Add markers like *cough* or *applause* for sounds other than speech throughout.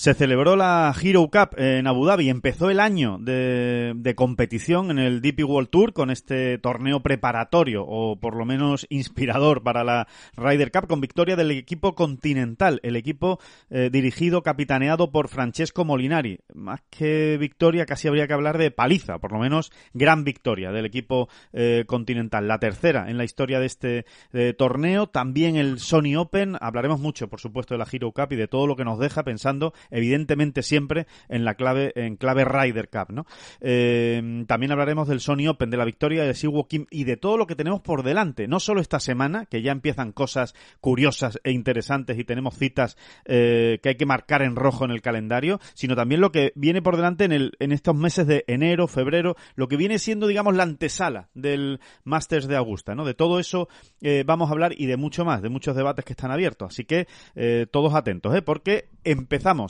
Se celebró la Hero Cup en Abu Dhabi. Empezó el año de, competición en el DP World Tour con este torneo preparatorio o por lo menos inspirador para la Ryder Cup con victoria del equipo continental, el equipo eh, dirigido, capitaneado por Francesco Molinari. Más que victoria, casi habría que hablar de paliza, por lo menos gran victoria del equipo eh, continental. La tercera en la historia de este eh, torneo. También el Sony Open. Hablaremos mucho, por supuesto, de la Hero Cup y de todo lo que nos deja pensando evidentemente siempre en la clave, en clave Ryder Cup, ¿no? Eh, también hablaremos del Sony Open, de la victoria de Siwoo Kim y de todo lo que tenemos por delante, no solo esta semana, que ya empiezan cosas curiosas e interesantes y tenemos citas eh, que hay que marcar en rojo en el calendario, sino también lo que viene por delante en, el, en estos meses de enero, febrero, lo que viene siendo, digamos, la antesala del Masters de Augusta, ¿no? De todo eso eh, vamos a hablar y de mucho más, de muchos debates que están abiertos. Así que eh, todos atentos, ¿eh? Porque empezamos.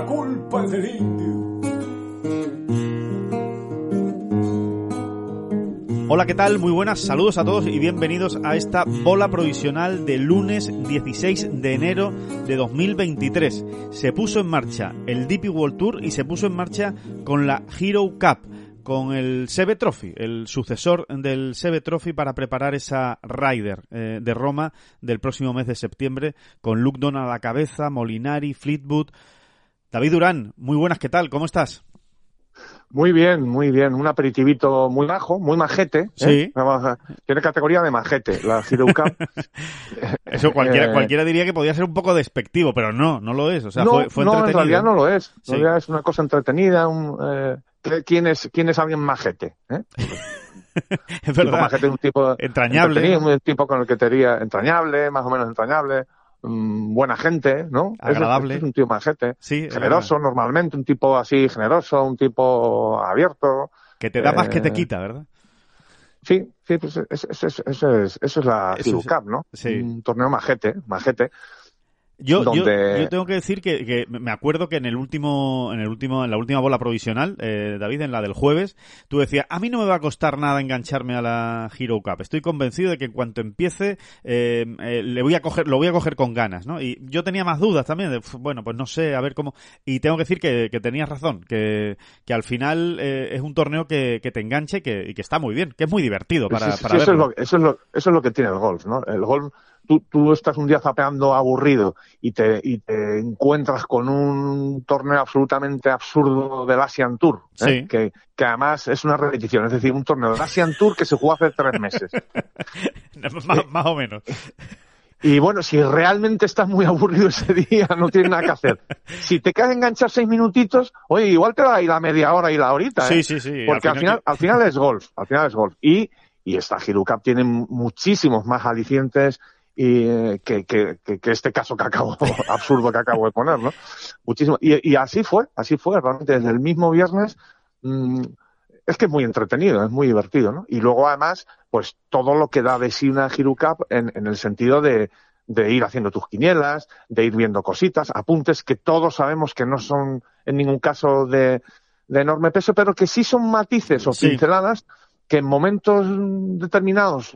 La culpa es del indio. Hola, ¿qué tal? Muy buenas, saludos a todos y bienvenidos a esta bola provisional de lunes 16 de enero de 2023. Se puso en marcha el DP World Tour y se puso en marcha con la Hero Cup con el Sebe Trophy, el sucesor del Sebe Trophy para preparar esa Ryder eh, de Roma del próximo mes de septiembre con Luke Donald a la cabeza, Molinari, Fleetwood, David Durán, muy buenas, ¿qué tal? ¿Cómo estás? Muy bien, muy bien. Un aperitivito muy majo, muy majete. Sí. ¿eh? Tiene categoría de majete, la Cup. *laughs* Eso cualquiera, eh, cualquiera diría que podía ser un poco despectivo, pero no, no lo es. O sea, no, fue, fue no, entretenido. en realidad no lo es. Sí. realidad es una cosa entretenida. Un, eh, ¿quién, es, ¿Quién es alguien majete? ¿eh? *laughs* es Tipo majete un tipo Entrañable. un tipo con el que te diría entrañable, más o menos entrañable, mm, buena gente, ¿no? Es- Agradable. Es, un tío majete. Sí, es Generoso normalmente, un tipo así generoso, un tipo abierto. Que te da más que te eh, quita, ¿verdad? Sí, sí, pues eso, eso, eso, es, eso es la Eso es- ¿no? sí. Un torneo majete, majete. Yo, yo- donde- yo tengo que decir que, que me acuerdo que en el último, en el último, en la última bola provisional, eh, David, en la del jueves, tú decías, a mí no me va a costar nada engancharme a la Hero Cup. Estoy convencido de que en cuanto empiece, eh, eh, le voy a coger, lo voy a coger con ganas, ¿no? Y yo tenía más dudas también, de, "Uf, bueno, pues no sé, a ver cómo. Y tengo que decir que, que tenías razón, que, que al final eh, es un torneo que, que te enganche y que, y que está muy bien, que es muy divertido para, Sí, sí, para eso, es lo, eso, es lo, eso es lo que tiene el golf, ¿no? El golf, tú, tú estás un día zapeando aburrido y te, y te encuentras con un torneo absolutamente absurdo del Asian Tour, ¿eh? Sí. que, que además es una repetición, es decir, un torneo del Asian Tour que se jugó hace tres meses. *laughs* más, más o menos. *laughs* Y bueno, si realmente estás muy aburrido ese día, no tienes nada que hacer. Si te quedas enganchar seis minutitos, oye, igual te va a ir la media hora y la horita, ¿eh? Sí, sí, sí. Porque al final, al final es golf, al final es golf. Y, y esta Hero Cup tiene muchísimos más alicientes y, que, que, que, este caso que acabo, *laughs* absurdo que acabo de poner, ¿no? Muchísimo. Y, y así fue, así fue, realmente desde el mismo viernes, mm, es que es muy entretenido, es muy divertido, ¿no? Y luego además, pues todo lo que da de sí una Hero Cup en, en el sentido de, de ir haciendo tus quinielas, de ir viendo cositas, apuntes que todos sabemos que no son en ningún caso de, de enorme peso, pero que sí son matices o Sí. pinceladas que en momentos determinados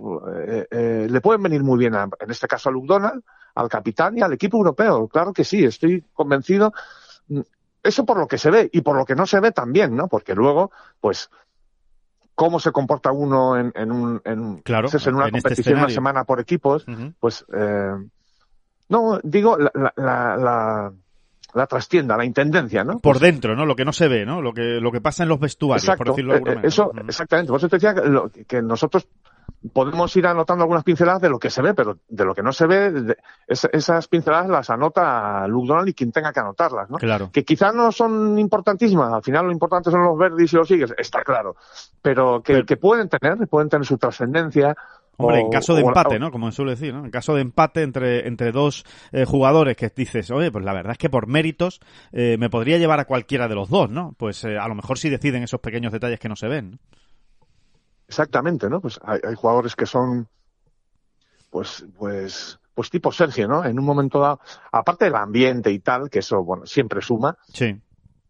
eh, eh, le pueden venir muy bien, a- en este caso a Luke Donald, al capitán y al equipo europeo. Claro que sí, estoy convencido. Eso por lo que se ve y por lo que no se ve también, ¿no? Porque luego, pues, cómo se comporta uno en, en un, en, un- Claro, en una en este competición una semana por equipos, pues eh, no digo la, la, la, la, trastienda, la intendencia, ¿no? por Pues, dentro, ¿no? Lo que no se ve, ¿no? Lo que, lo que pasa en los vestuarios, por decirlo de alguna eh, manera. eso, exactamente. Por eso te decía que, lo- que nosotros podemos ir anotando algunas pinceladas de lo que se ve, pero de lo que no se ve, esas pinceladas las anota Luke Donald y quien tenga que anotarlas, ¿no? Claro. Que quizás no son importantísimas, al final lo importante son los verdes y los sigues, está claro, pero que, que pueden tener, pueden tener su trascendencia, Hombre, en caso de empate, ¿no? Como suele decir, ¿no? En caso de empate entre, entre dos eh, jugadores que dices, oye, pues la verdad es que por méritos eh, me podría llevar a cualquiera de los dos, ¿no? Pues eh, a lo mejor sí deciden esos pequeños detalles que no se ven. Exactamente, ¿no? Pues hay, hay, jugadores que son, pues, pues, pues tipo Sergio, ¿no? En un momento dado, aparte del ambiente y tal, que eso, bueno, siempre suma. Sí.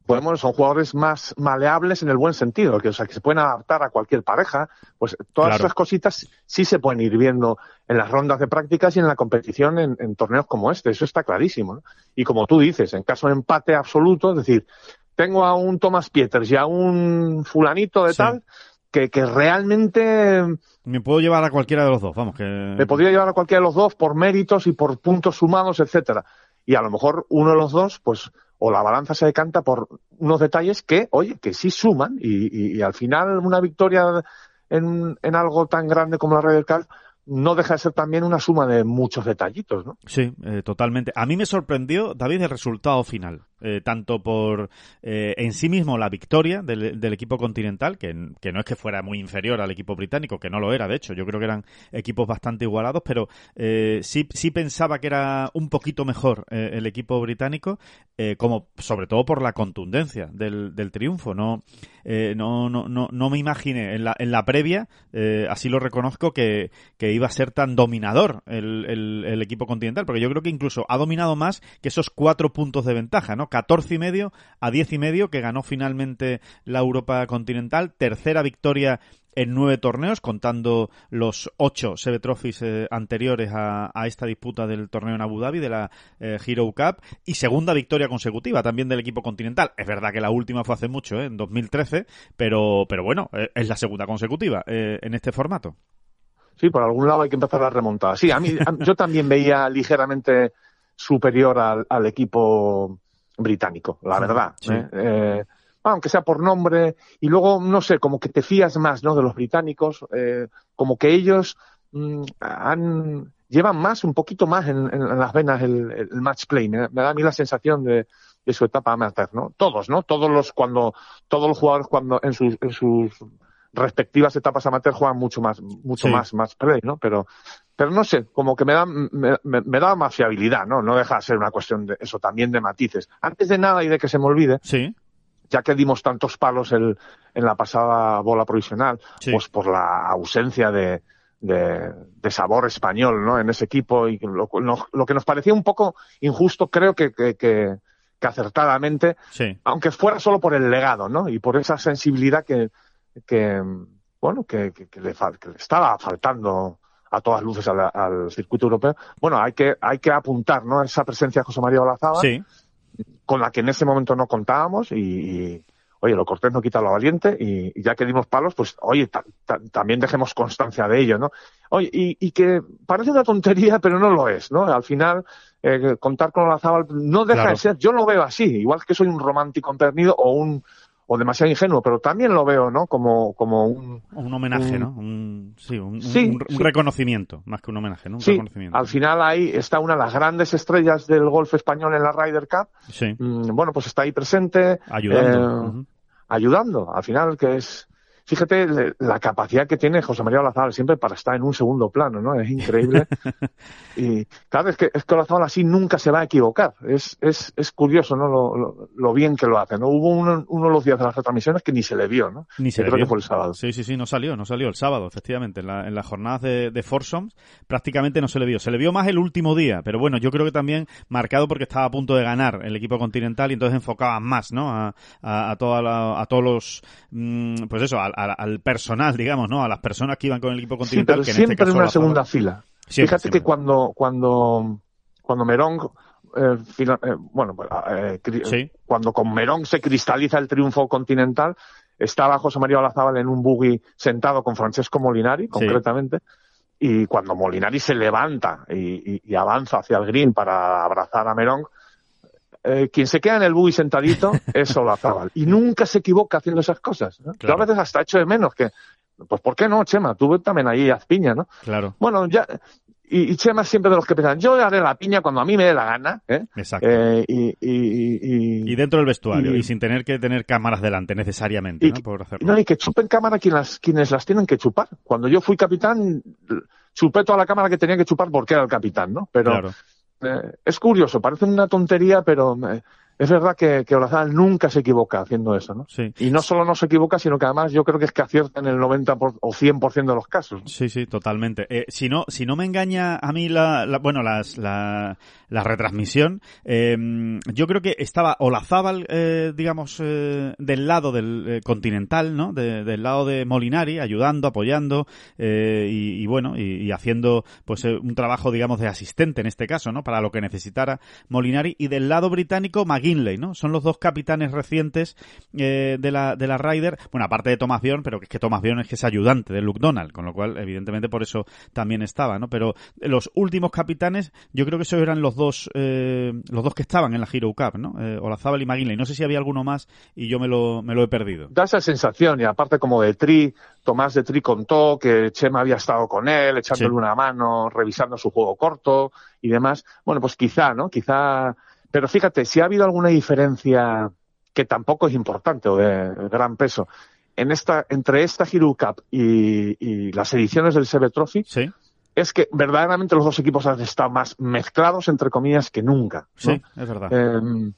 Podemos, son jugadores más maleables en el buen sentido, que, o sea, que se pueden adaptar a cualquier pareja, pues todas Claro. esas cositas sí se pueden ir viendo en las rondas de prácticas y en la competición en, en torneos como este, eso está clarísimo, ¿no? Y como tú dices, en caso de empate absoluto, es decir, tengo a un Thomas Pieters y a un fulanito de Sí. tal, que, que realmente Me puedo llevar a cualquiera de los dos, vamos, que... me podría llevar a cualquiera de los dos por méritos y por puntos sumados, etcétera. Y a lo mejor uno de los dos, pues, o la balanza se decanta por unos detalles que, oye, que sí suman y, al final una victoria en, algo tan grande como la Ryder Cup no deja de ser también una suma de muchos detallitos, ¿no? Sí, eh, totalmente. A mí me sorprendió, David, el resultado final. Eh, tanto por eh, en sí mismo la victoria del, del equipo continental, que, que no es que fuera muy inferior al equipo británico, que no lo era, de hecho. Yo creo que eran equipos bastante igualados, pero eh, sí, sí pensaba que era un poquito mejor eh, el equipo británico, como sobre todo por la contundencia del, del triunfo. No, no, no, no, no me imaginé en la, en la previa, así lo reconozco, que, que iba a ser tan dominador el, el, el equipo continental, porque yo creo que incluso ha dominado más que esos cuatro puntos de ventaja, ¿no? 14 y medio a 10 y medio que ganó finalmente la Europa continental, tercera victoria en nueve torneos, contando los ocho Seve eh, anteriores a, a esta disputa del torneo en Abu Dhabi, de la eh, Hero Cup, y segunda victoria consecutiva también del equipo continental. Es verdad que la última fue hace mucho, ¿eh? en 2013, pero, pero bueno, es la segunda consecutiva en este formato. Sí, por algún lado hay que empezar la remontada. Sí, a mí, a- yo también veía ligeramente superior al, al equipo británico, la verdad. sí. ¿eh? Eh, aunque sea por nombre, y luego, no sé, como que te fías más, ¿no? De los británicos, eh, como que ellos mm, han, llevan más, un poquito más en, en- en las venas el, el match play. Me, me da a mí la sensación de, de su etapa amateur, ¿no? Todos, ¿no? Todos los, cuando, todos los jugadores cuando, en sus, en sus respectivas etapas amateur juegan mucho más, mucho Sí. más, más play, ¿no? Pero, pero no sé, como que me da, me, da más fiabilidad, ¿no? No deja de ser una cuestión de eso, también de matices. Antes de nada y de que se me olvide, Sí, ya que dimos tantos palos el- en la pasada bola provisional, Sí. pues por la ausencia de, de, de sabor español, ¿no? En ese equipo y lo, lo- lo que nos parecía un poco injusto, creo que, que, que, que acertadamente, sí. aunque fuera solo por el legado, ¿no? Y por esa sensibilidad que, que bueno, que, que, que le, que le estaba faltando a todas luces al, al circuito europeo. Bueno, hay que, hay que apuntar, ¿no? Esa presencia de José María Olazábal, Sí, con la que en ese momento no contábamos y, y, oye, lo cortés no quita lo valiente y, y ya que dimos palos, pues oye, ta- ta- también dejemos constancia de ello, ¿no? Oye, y, y que parece una tontería, pero no lo es, ¿no? Al final, eh, contar con Olazábal no deja Claro. de ser, yo lo veo así, igual que soy un romántico empedernido o un o demasiado ingenuo, pero también lo veo, ¿no? Como, como un, un homenaje, Un- ¿no? Un, sí, un, un- Sí, un- un sí. reconocimiento, más que un homenaje, ¿no? Un sí, reconocimiento. al final ahí está una de las grandes estrellas del golf español en la Ryder Cup. Sí, Mm, Bueno, pues está ahí presente. ayudando. eh, ayudando. Al final, que es. Fíjate la capacidad que tiene José María Olazábal siempre para estar en un segundo plano, ¿no? Es increíble. *laughs* y claro, es que, es que Olazábal así nunca se va a equivocar. Es, es, es curioso, ¿no? Lo, lo, lo bien que lo hace, ¿no? Hubo uno, uno de los días de las retransmisiones que ni se le vio, ¿no? Ni se le creo vio. que fue el sábado. Sí, sí, sí, no salió, no salió el sábado, efectivamente. En, la, en las jornadas de, de Foursomes prácticamente no se le vio. Se le vio más el último día, pero bueno, yo creo que también marcado porque estaba a punto de ganar el equipo continental y entonces enfocaban más, ¿no? A, a, a, toda la- a todos los, mm, pues eso, al, al- al personal, digamos, ¿no? A las personas que iban con el equipo Sí, continental. pero que en siempre este caso en una segunda fila. Siempre, Fíjate siempre. que cuando, cuando, cuando Merón, eh, eh, bueno, pues, eh, Sí. cuando con Merón se cristaliza el triunfo continental, estaba José María Olazábal en un buggy sentado con Francesco Molinari, concretamente, y cuando Molinari se levanta y, y- y avanza hacia el green para abrazar a Merón, eh, quien se queda en el buggy sentadito *laughs* es Olazábal. Y nunca se equivoca haciendo esas cosas. ¿no? Yo Claro. a veces hasta echo de menos que Pues ¿por qué no, Chema? Tú también ahí haz piña, ¿no? Claro. Bueno, ya, y, y Chema siempre de los que piensan, yo haré la piña cuando a mí me dé la gana, ¿eh? Exacto. Eh, y, y, dentro del vestuario, y, sin tener que tener cámaras delante necesariamente, ¿no? Por hacerlo. no, y que chupen cámara quien las, quienes las tienen que chupar. Cuando yo fui capitán, chupé toda la cámara que tenía que chupar porque era el capitán, ¿no? Pero claro. Eh, es curioso, parece una tontería, pero es verdad que, que Olazábal nunca se equivoca haciendo eso, ¿no? Sí. Y no solo no se equivoca, sino que además yo creo que es que acierta en el 90 por- o 100% de los casos. ¿no? Sí, sí, totalmente. Eh, si no, si no me engaña a mí la, la- bueno, las, la, la retransmisión, eh, yo creo que estaba Olazábal, eh, digamos, eh, del lado del continental, ¿no? De- del lado de Molinari, ayudando, apoyando, eh, y, y bueno, y, y haciendo, pues, eh, un trabajo, digamos, de asistente en este caso, ¿no? Para lo que necesitara Molinari. Y del lado británico, McGinley, ¿no? Son los dos capitanes recientes eh, de la de la Ryder, bueno, aparte de Thomas Bjorn, pero que es que Thomas Bjorn es que es ayudante de Luke Donald, con lo cual, evidentemente, por eso también estaba, ¿no? Pero los últimos capitanes, yo creo que esos eran los dos, eh, los dos que estaban en la Hero Cup, ¿no? Eh, Olazábal y McGinley. No sé si había alguno más y yo me lo, me lo he perdido. Da esa sensación, y aparte como de Tri, Tomás de Tri contó que Chema había estado con él, echándole Sí. una mano, revisando su juego corto y demás. Bueno, pues quizá, ¿no? Quizá. Pero fíjate, si ha habido alguna diferencia que tampoco es importante o de gran peso en esta, entre esta Hero Cup y, y las ediciones del Seve Trophy, Sí, es que verdaderamente los dos equipos han estado más mezclados, entre comillas, que nunca. ¿no? sí, es verdad. Eh,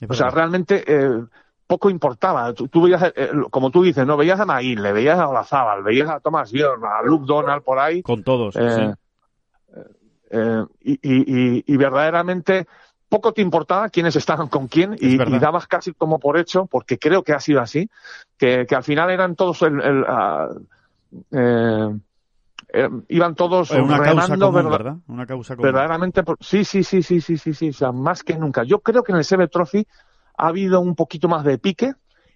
es o sea, realmente eh, poco importaba. Tú, tú veías, eh, como tú dices, no veías a Maguile, veías a Olazábal, veías a Thomas Bjorn, a Luke Donald por ahí, Con todos, eh, sí. eh, y, y- y- y verdaderamente poco te importaba quiénes estaban con quién y, y dabas casi como por hecho, porque creo que ha sido así, que, que al final eran todos el, el, ah, eh, eh, iban todos Una causa común, verda- ¿verdad? Una causa común. verdaderamente por- sí sí sí sí sí sí sí o sea más que nunca yo creo que en el Seve Trophy ha habido un poquito más de pique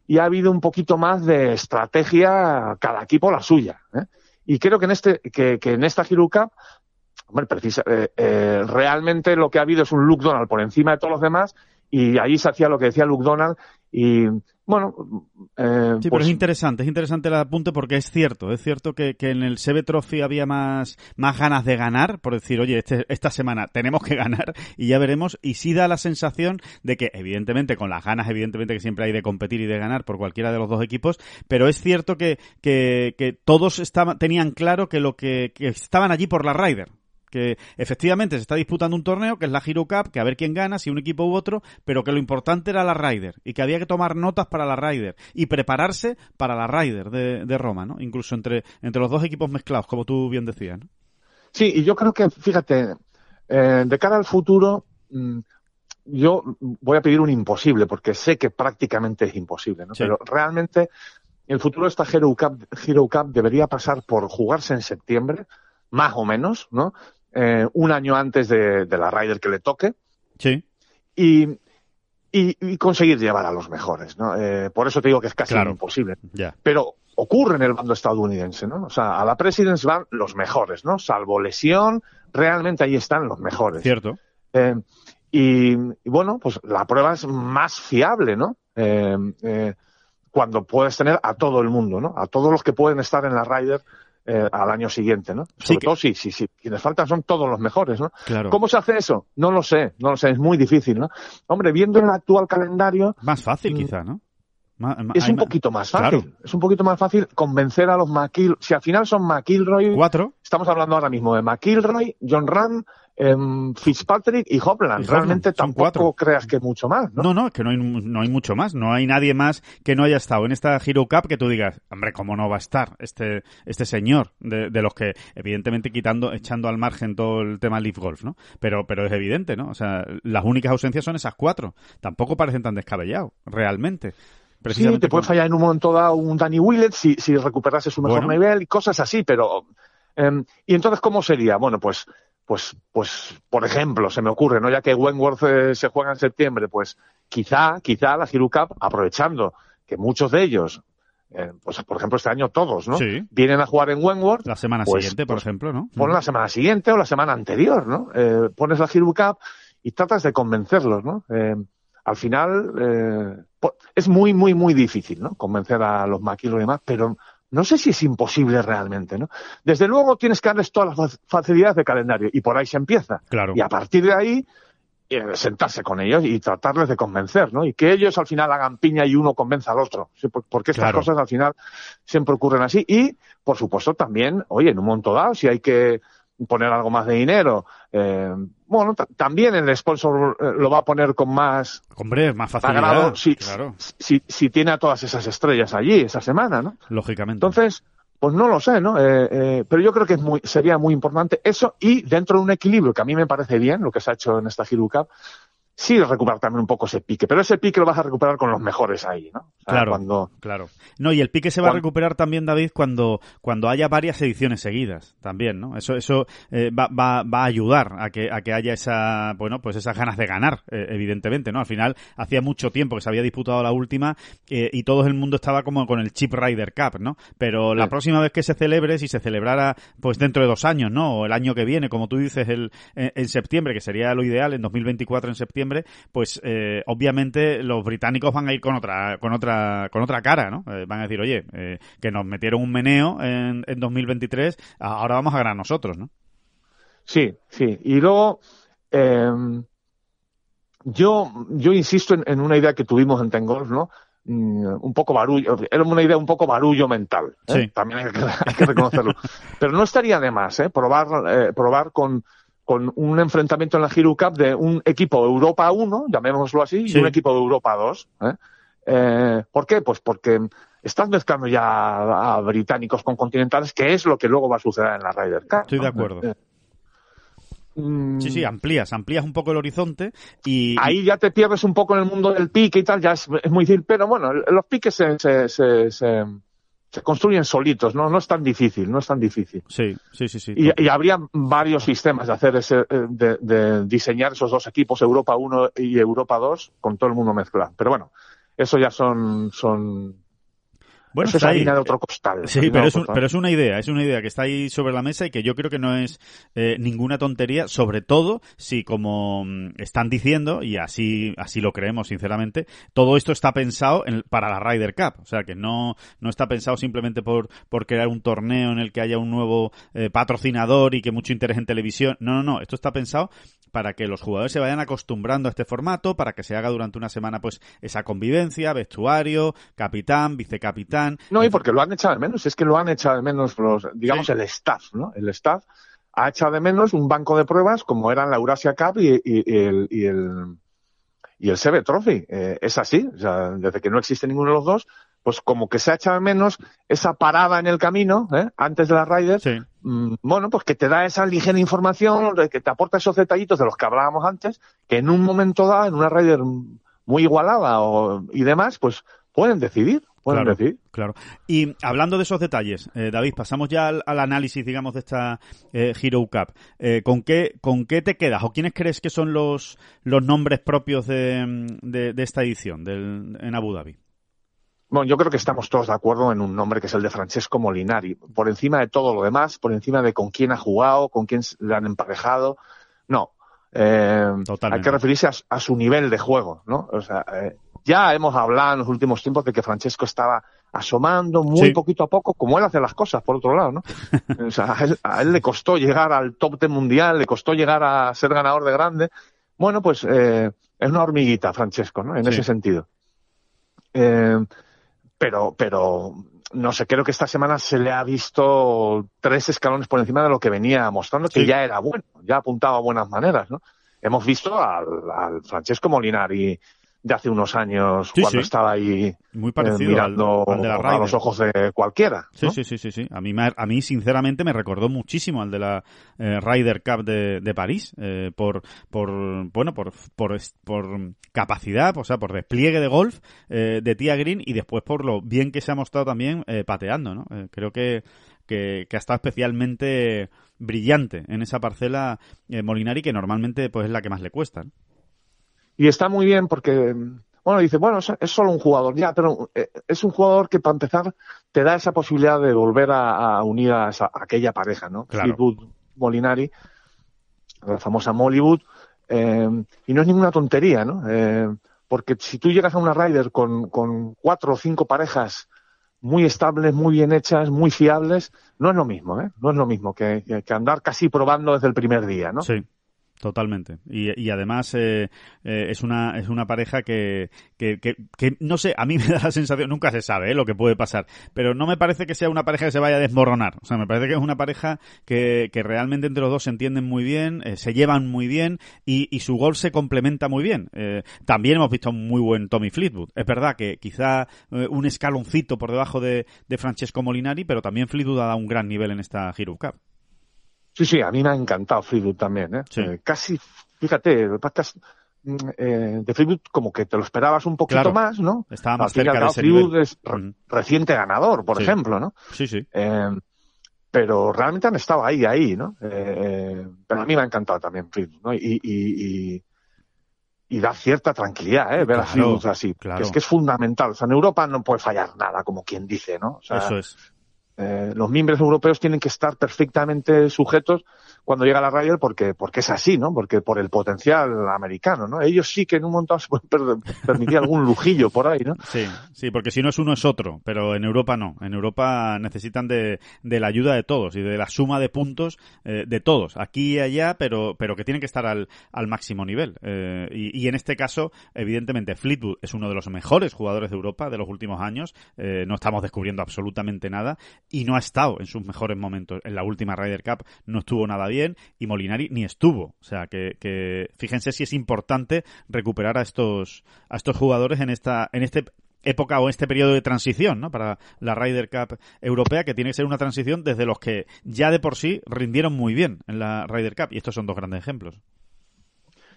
y ha habido un poquito más de estrategia cada equipo la suya ¿eh? y creo que en este que, que en esta Cup hombre, precisa, eh, eh, realmente lo que ha habido es un Luke Donald por encima de todos los demás y ahí se hacía lo que decía Luke Donald y bueno eh, Sí, pero pues, es interesante, es interesante el apunte porque es cierto, es cierto que, que en el Seve Trophy había más, más ganas de ganar, por decir, oye, este- esta semana tenemos que ganar y ya veremos, y sí da la sensación de que, evidentemente, con las ganas, evidentemente que siempre hay de competir y de ganar por cualquiera de los dos equipos, pero es cierto que, que, que todos estaban, tenían claro que lo que, que estaban allí por la Ryder. Que efectivamente se está disputando un torneo que es la Hero Cup, que a ver quién gana, si un equipo u otro, pero que lo importante era la Ryder y que había que tomar notas para la Ryder y prepararse para la Ryder de, de Roma, ¿no? Incluso entre, entre los dos equipos mezclados, como tú bien decías, ¿no? Sí, y yo creo que, fíjate, eh, de cara al futuro, mm, yo voy a pedir un imposible, porque sé que prácticamente es imposible, ¿no? Sí. Pero realmente el futuro de esta Hero Cup, Hero Cup debería pasar por jugarse en septiembre, más o menos, ¿no? Eh, un año antes de, de la Ryder que le toque, Sí, y, y, y conseguir llevar a los mejores, ¿no? Eh, por eso te digo que es casi Claro. imposible ya. pero ocurre en el bando estadounidense, ¿no? O sea, a la Presidents van los mejores, ¿no? Salvo lesión, realmente ahí están los mejores. Cierto. Eh, y, y bueno, pues la prueba es más fiable, ¿no? Eh, eh, cuando puedes tener a todo el mundo, ¿no? A todos los que pueden estar en la Ryder eh, al año siguiente, ¿no? Sí Sobre que- todo si, si, si quienes faltan son todos los mejores, ¿no? Claro. ¿Cómo se hace eso? No lo sé, no lo sé, es muy difícil, ¿no? Hombre, viendo el actual calendario, Más fácil, Mm. quizá, ¿no? Es un poquito más fácil. Claro. Es un poquito más fácil convencer a los McIl. Si al final son McIlroy, Cuatro. estamos hablando ahora mismo de McIlroy, John Ram, Fitzpatrick y Hopland. Y Realmente tampoco cuatro. creas que mucho más, ¿no? No, no, es que no hay, no hay mucho más. No hay nadie más que no haya estado en esta Hero Cup que tú digas, hombre, ¿cómo no va a estar este, este señor? De, de los que, evidentemente, quitando, echando al margen todo el tema Leaf Golf, ¿no? Pero, pero es evidente, ¿no? O sea, las únicas ausencias son esas cuatro. Tampoco parecen tan descabellados, realmente. Sí, te puede fallar en un momento dado un Danny Willett si, si recuperase su mejor Bueno. nivel y cosas así, pero em, y entonces cómo sería? Bueno, pues pues pues por ejemplo, se me ocurre, ¿no? Ya que Wentworth eh, se juega en septiembre, pues quizá quizá la Hero Cup aprovechando que muchos de ellos eh, pues por ejemplo este año todos, ¿no? Sí. Vienen a jugar en Wentworth, La semana Pues- siguiente, por pues ejemplo, ¿no? pon la semana siguiente o la semana anterior, ¿no? Eh, pones la Hero Cup y tratas de convencerlos, ¿no? Eh, al final eh, es muy, muy, muy difícil, ¿no? Convencer a los maquilos y demás, pero no sé si es imposible realmente, ¿no? Desde luego tienes que darles todas las facilidades de calendario y por ahí se empieza. Claro. Y a partir de ahí, eh, sentarse con ellos y tratarles de convencer, ¿no? Y que ellos al final hagan piña y uno convenza al otro. Porque estas Claro. cosas al final siempre ocurren así. Y, por supuesto, también, oye, en un momento dado, si hay que poner algo más de dinero, eh, bueno, ta- también el sponsor eh, lo va a poner con más Hombre, más facilidad. agrado si, Claro, si, si tiene a todas esas estrellas allí esa semana, ¿no? lógicamente. Entonces, pues no lo sé, ¿no? Eh, eh, pero yo creo que es muy, sería muy importante eso y dentro de un equilibrio que a mí me parece bien, lo que se ha hecho en esta Hero Cup, sí recuperar también un poco ese pique, pero ese pique lo vas a recuperar con los mejores ahí, ¿no? O sea, Claro. Cuando, Claro. No, y el pique se va a recuperar también, David, cuando, cuando haya varias ediciones seguidas, también, ¿no? Eso, eso eh, va, va, va a ayudar a que, a que haya esa, bueno, pues esas ganas de ganar, eh, evidentemente, ¿no? Al final, hacía mucho tiempo que se había disputado la última eh, y todo el mundo estaba como con el Chip Rider Cup, ¿no? Pero la Sí. próxima vez que se celebre, si se celebrara, pues dentro de dos años, ¿no? O el año que viene, como tú dices, el, en, en septiembre, que sería lo ideal, en 2024 en septiembre, pues eh, obviamente los británicos van a ir con otra, con otra, con otra cara, ¿no? Eh, van a decir, oye, eh, que nos metieron un meneo en, en 2023, ahora vamos a ganar nosotros, ¿no? sí, sí. Y luego, eh, yo, yo insisto en, en una idea que tuvimos en Tengolf, ¿no? Mm, un poco barullo, era una idea un poco barullo mental, ¿eh? Sí. también hay que, *laughs* hay que reconocerlo. Pero no estaría de más, ¿eh? Probar, eh, probar con, con un enfrentamiento en la Hero Cup de un equipo Europa 1, llamémoslo así, Sí. y un equipo de Europa 2. ¿eh? Eh, ¿Por qué? Pues porque estás mezclando ya a, a británicos con continentales, que es lo que luego va a suceder en la Ryder Cup. Estoy de acuerdo. Eh, mm, Sí, sí, amplías, amplías un poco el horizonte y... Ahí ya te pierdes un poco en el mundo del pique y tal, ya es, es muy difícil, pero bueno, los piques se, se, se, se, se construyen solitos, ¿no? No es tan difícil, no es tan difícil. Sí, sí, sí, sí. Y, y habría varios sistemas de hacer ese, eh, de, de diseñar esos dos equipos, Europa 1 y Europa 2, con todo el mundo mezclado. Pero bueno, eso ya son, son, bueno, eso es harina de otro costal. Sí, es, un- pero es una idea, es una idea que está ahí sobre la mesa y que yo creo que no es eh, ninguna tontería, sobre todo si como mm, están diciendo, y así, así lo creemos sinceramente, todo esto está pensado en- para la Ryder Cup, o sea que no, no está pensado simplemente por, por crear un torneo en el que haya un nuevo eh, patrocinador y que mucho interés en televisión, no, no, no, esto está pensado para que los jugadores se vayan acostumbrando a este formato, para que se haga durante una semana pues esa convivencia, vestuario, capitán, vicecapitán, No, y porque lo han echado de menos, es que lo han echado de menos los, digamos, Sí. el staff, ¿no? El staff ha echado de menos un banco de pruebas como eran la Eurasia Cup y, y- y el, y el, y el Seve Trophy. Eh, es así, o sea, desde que no existe ninguno de los dos, pues como que se ha echado menos esa parada en el camino, ¿eh? antes de la Ryder, Sí. mm, bueno, pues que te da esa ligera información, de que te aporta esos detallitos de los que hablábamos antes, que en un momento dado, en una Ryder muy igualada o, y demás, pues pueden decidir, pueden Claro. decidir. Claro. Y hablando de esos detalles, eh, David, pasamos ya al, al análisis, digamos, de esta eh, Hero Cup. Eh, ¿con, qué, ¿Con qué te quedas o quiénes crees que son los, los nombres propios de, de, de esta edición del, en Abu Dhabi? Bueno, yo creo que estamos todos de acuerdo en un nombre que es el de Francesco Molinari. Por encima de todo lo demás, por encima de con quién ha jugado, con quién le han emparejado. No. Eh, hay que referirse a, su- a su nivel de juego, ¿no? O sea, eh, ya hemos hablado en los últimos tiempos de que Francesco estaba asomando muy Sí. poquito a poco, como él hace las cosas, por otro lado, ¿no? *laughs* o sea, a él, a él le costó llegar al top 10 mundial, le costó llegar a ser ganador de grande. Bueno, pues eh, es una hormiguita, Francesco, ¿no? En Sí. ese sentido. Eh, pero, pero no sé, creo que esta semana se le ha visto tres escalones por encima de lo que venía mostrando, que Sí. ya era bueno, ya apuntaba a buenas maneras, ¿no? Hemos visto al, al Francesco Molinari de hace unos años Sí, cuando sí. estaba ahí Muy eh, parecido mirando al de la a los ojos de cualquiera. Sí, ¿no? sí, sí, sí, sí. A mí, a mí sinceramente me recordó muchísimo al de la eh, Ryder Cup de, de París, eh, por, por, bueno, por, por, por capacidad, o sea, por despliegue de golf eh, de Tia Green y después por lo bien que se ha mostrado también eh, pateando, ¿no? Creo que, que, que ha estado especialmente brillante en esa parcela eh, Molinari que normalmente pues es la que más le cuesta. ¿no? Y está muy bien porque, bueno, dice, bueno, es, es solo un jugador, ya, pero eh, es un jugador que para empezar te da esa posibilidad de volver a, a unir a, esa- a aquella pareja, ¿no? Claro. Fleetwood Molinari, la famosa Mollywood, eh, y no es ninguna tontería, ¿no? Eh, porque si tú llegas a una Ryder con, con cuatro o cinco parejas muy estables, muy bien hechas, muy fiables, no es lo mismo, ¿eh? No es lo mismo que, que andar casi probando desde el primer día, ¿no? Sí. Totalmente. Y, y además eh, eh, es una es una pareja que, que, que, que, no sé, a mí *laughs* me da la sensación, nunca se sabe ¿eh? lo que puede pasar, pero no me parece que sea una pareja que se vaya a desmoronar. O sea, me parece que es una pareja que, que realmente entre los dos se entienden muy bien, eh, se llevan muy bien y, y, su gol se complementa muy bien. Eh, también hemos visto un muy buen Tommy Fleetwood. Es verdad que quizá un escaloncito por debajo de, de Francesco Molinari, pero también Fleetwood ha dado un gran nivel en esta Hero Cup. Sí, sí, a mí me ha encantado Fleetwood también, ¿eh? Sí. eh casi, fíjate, eh, de Fleetwood como que te lo esperabas un poquito Claro. más, ¿no? Estaba más cerca de ese nivel. es re- reciente ganador, por Sí. ejemplo, ¿no? Sí, sí. Eh, pero realmente han estado ahí, ahí, ¿no? Eh, pero a mí me ha encantado también Fleetwood, ¿no? Y, y, y, y da cierta tranquilidad, ¿eh? Ver a Claro, Fleetwood así. claro. Que es que es fundamental. O sea, en Europa no puede fallar nada, como quien dice, ¿no? O sea, Eso es. Eh, los miembros europeos tienen que estar perfectamente sujetos cuando llega la Ryder porque, porque es así, ¿no? Porque por el potencial americano, ¿no? Ellos sí que en un montón se pueden per- permitir algún lujillo por ahí, ¿no? *laughs* Sí, sí, porque si no es uno es otro, pero en Europa no. En Europa necesitan de, de la ayuda de todos y de la suma de puntos eh, de todos, aquí y allá, pero, pero que tienen que estar al, al máximo nivel. Eh, y, y en este caso, evidentemente, Fleetwood es uno de los mejores jugadores de Europa de los últimos años. Eh, no estamos descubriendo absolutamente nada y no ha estado en sus mejores momentos. En la última Ryder Cup no estuvo nada bien y Molinari ni estuvo. O sea que, que fíjense si es importante recuperar a estos, a estos jugadores en esta, en este época o este periodo de transición, ¿no? Para la Ryder Cup europea, que tiene que ser una transición desde los que ya de por sí rindieron muy bien en la Ryder Cup. Y estos son dos grandes ejemplos.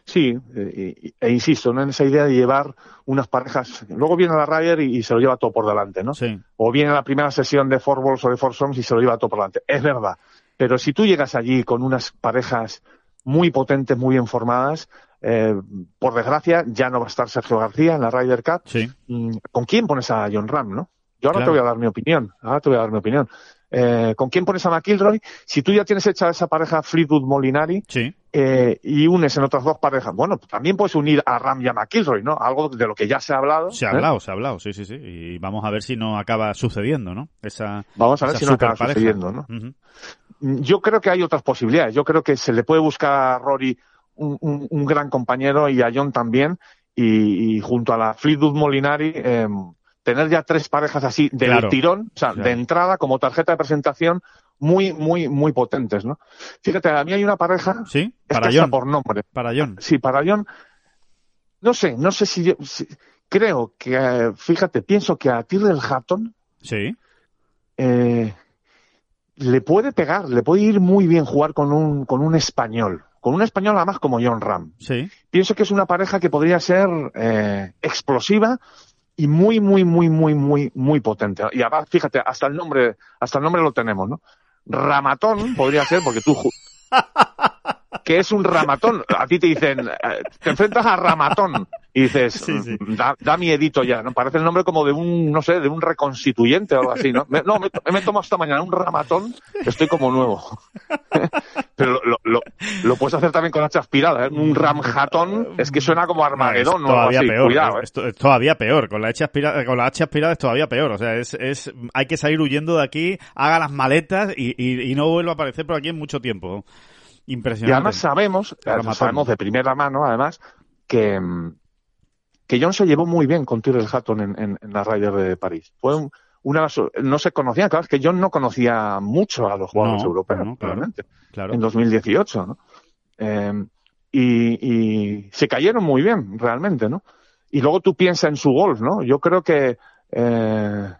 Sí, y- e insisto, ¿no? En esa idea de llevar unas parejas. Luego viene la Ryder y, y se lo lleva todo por delante, ¿no? Sí, O viene la primera sesión de Four Balls o de Four Soms y se lo lleva todo por delante. Es verdad. Pero si tú llegas allí con unas parejas muy potentes, muy bien formadas, eh, por desgracia ya no va a estar Sergio García en la Ryder Cup. sí. Mm, ¿Con quién pones a John Ram, no? Yo ahora Claro. te voy a dar mi opinión. Ahora te voy a dar mi opinión. Eh, ¿Con quién pones a McIlroy? Si tú ya tienes hecha esa pareja Fleetwood-Molinari Sí, eh, y unes en otras dos parejas, bueno, también puedes unir a Ram y a McIlroy, ¿no? Algo de lo que ya se ha hablado. se ha ¿eh? hablado, se ha hablado, sí, sí, sí. Y vamos a ver si no acaba sucediendo, ¿no? Esa, Vamos a ver si no acaba sucediendo, ¿no? Yo creo que hay otras posibilidades. Yo creo que se le puede buscar a Rory un, un- un gran compañero y a John también. Y, y junto a la Fleetwood Molinari, eh, tener ya tres parejas así del Claro. tirón, o sea, Claro. de entrada como tarjeta de presentación, muy, muy, muy potentes, ¿no? Fíjate, a mí hay una pareja, Sí, para John. por nombre. Para John. Sí, para John, no sé, no sé si yo, si- creo que, eh, fíjate, pienso que a Tyrrell Hatton, Sí, eh, le puede pegar, le puede ir muy bien jugar con un, con un español. Con un español además como John Ram. sí. Pienso que es una pareja que podría ser eh, explosiva y muy, muy, muy, muy, muy, muy potente. Y además, fíjate, hasta el nombre, hasta el nombre lo tenemos, ¿no? Ramatón podría ser, porque tú, *laughs* que es un ramatón. A ti te dicen, eh, te enfrentas a ramatón y dices, Sí, sí. "Mm, Da, da miedito ya, ¿no? Parece el nombre como de un, no sé, de un reconstituyente o algo así, ¿no? Me, no, me, me tomo esta mañana un ramatón, estoy como nuevo. *laughs* Pero lo, lo, lo, puedes hacer también con hacha aspirada, ¿eh? Un ramjatón, es que suena como Armagedón No, o es algo todavía así. peor. Cuidado, ¿eh? es, es todavía peor. Con la H aspirada, con la H aspirada es todavía peor. O sea, es, es, hay que salir huyendo de aquí, haga las maletas y, y, y no vuelva a aparecer por aquí en mucho tiempo. Y Impresionante. además sabemos, Ramatón. sabemos de primera mano, además, que, mm, que John se llevó muy bien con Tyrrell Hatton en, en, en la Ryder de París. Fue un- una, no se conocía, claro, es que John no conocía mucho a los jugadores No, europeos, no, claro. realmente, claro. en 2018, ¿no? Eh, y, y se cayeron muy bien, realmente, ¿no? Y luego tú piensas en su golf, ¿no? Yo creo que, eh,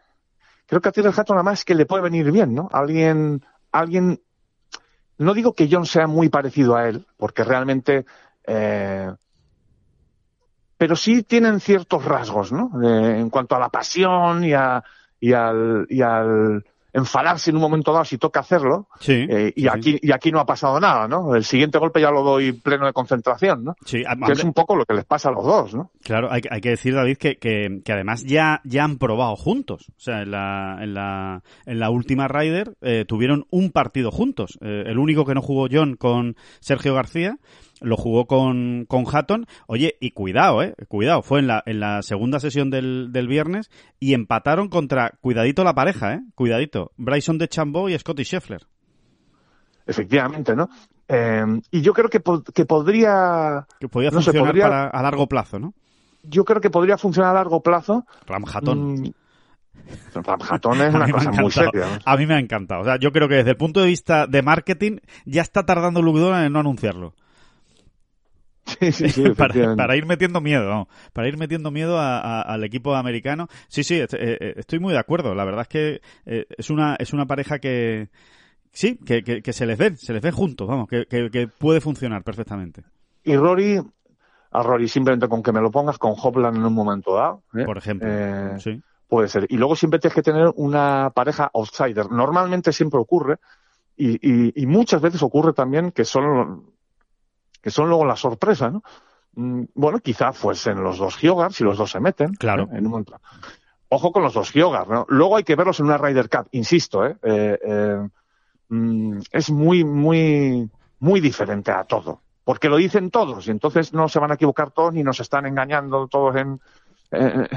creo que a Tyrrell Hatton además que le puede venir bien, ¿no? Alguien, alguien, no digo que John sea muy parecido a él, porque realmente, eh, pero sí tienen ciertos rasgos, ¿no? Eh, en cuanto a la pasión y, a, y, al, y al enfadarse en un momento dado si toca hacerlo. Sí. Eh, y sí, aquí y aquí no ha pasado nada, ¿no? El siguiente golpe ya lo doy pleno de concentración, ¿no? sí. Ah, Que es un poco lo que les pasa a los dos, ¿no? Claro, hay, que- hay que decir, David, que, que, que además ya, ya han probado juntos. O sea, en la, en la, en la última Ryder eh, tuvieron un partido juntos. Eh, el único que no jugó John con Sergio García lo jugó con, con Hatton. Oye, y cuidado, eh, cuidado, fue en la, en la segunda sesión del, del viernes y empataron contra, cuidadito la pareja, eh, cuidadito, Bryson de Chambó y Scotty Scheffler. Efectivamente, ¿no? Eh, y yo creo que, que podría... Que podría funcionar para, a largo plazo, ¿no? Yo creo que podría funcionar a largo plazo. Ram Hatton. Mm, Ram es *laughs* una cosa muy seria. ¿no? A mí me ha encantado. O sea, yo creo que desde el punto de vista de marketing ya está tardando Lugdona en no anunciarlo. *laughs* Sí, sí, sí, *laughs* para, para, ir metiendo miedo, ¿no? para ir metiendo miedo a, a, al equipo americano. Sí, sí, eh, estoy muy de acuerdo. La verdad es que eh, es una es una pareja que sí, que, que, que se les ve, se les ve juntos, vamos, que, que, puede funcionar perfectamente. Y Rory, a Rory simplemente con que me lo pongas con Hopland en un momento dado. ¿eh? Por ejemplo, Eh, sí. Puede ser. Y luego siempre tienes que tener una pareja outsider. Normalmente siempre ocurre, y, y, y muchas veces ocurre también que son, que son luego la sorpresa, ¿no? Mm, Bueno, quizá fuesen los dos Hyogars si los dos se meten. Claro. ¿eh? En un. Ojo con los dos Hyogars, ¿no? Luego hay que verlos en una Ryder Cup, insisto, ¿eh? eh, eh mm, es muy, muy, muy diferente a todo. Porque lo dicen todos, y entonces no se van a equivocar todos ni nos están engañando todos en, eh,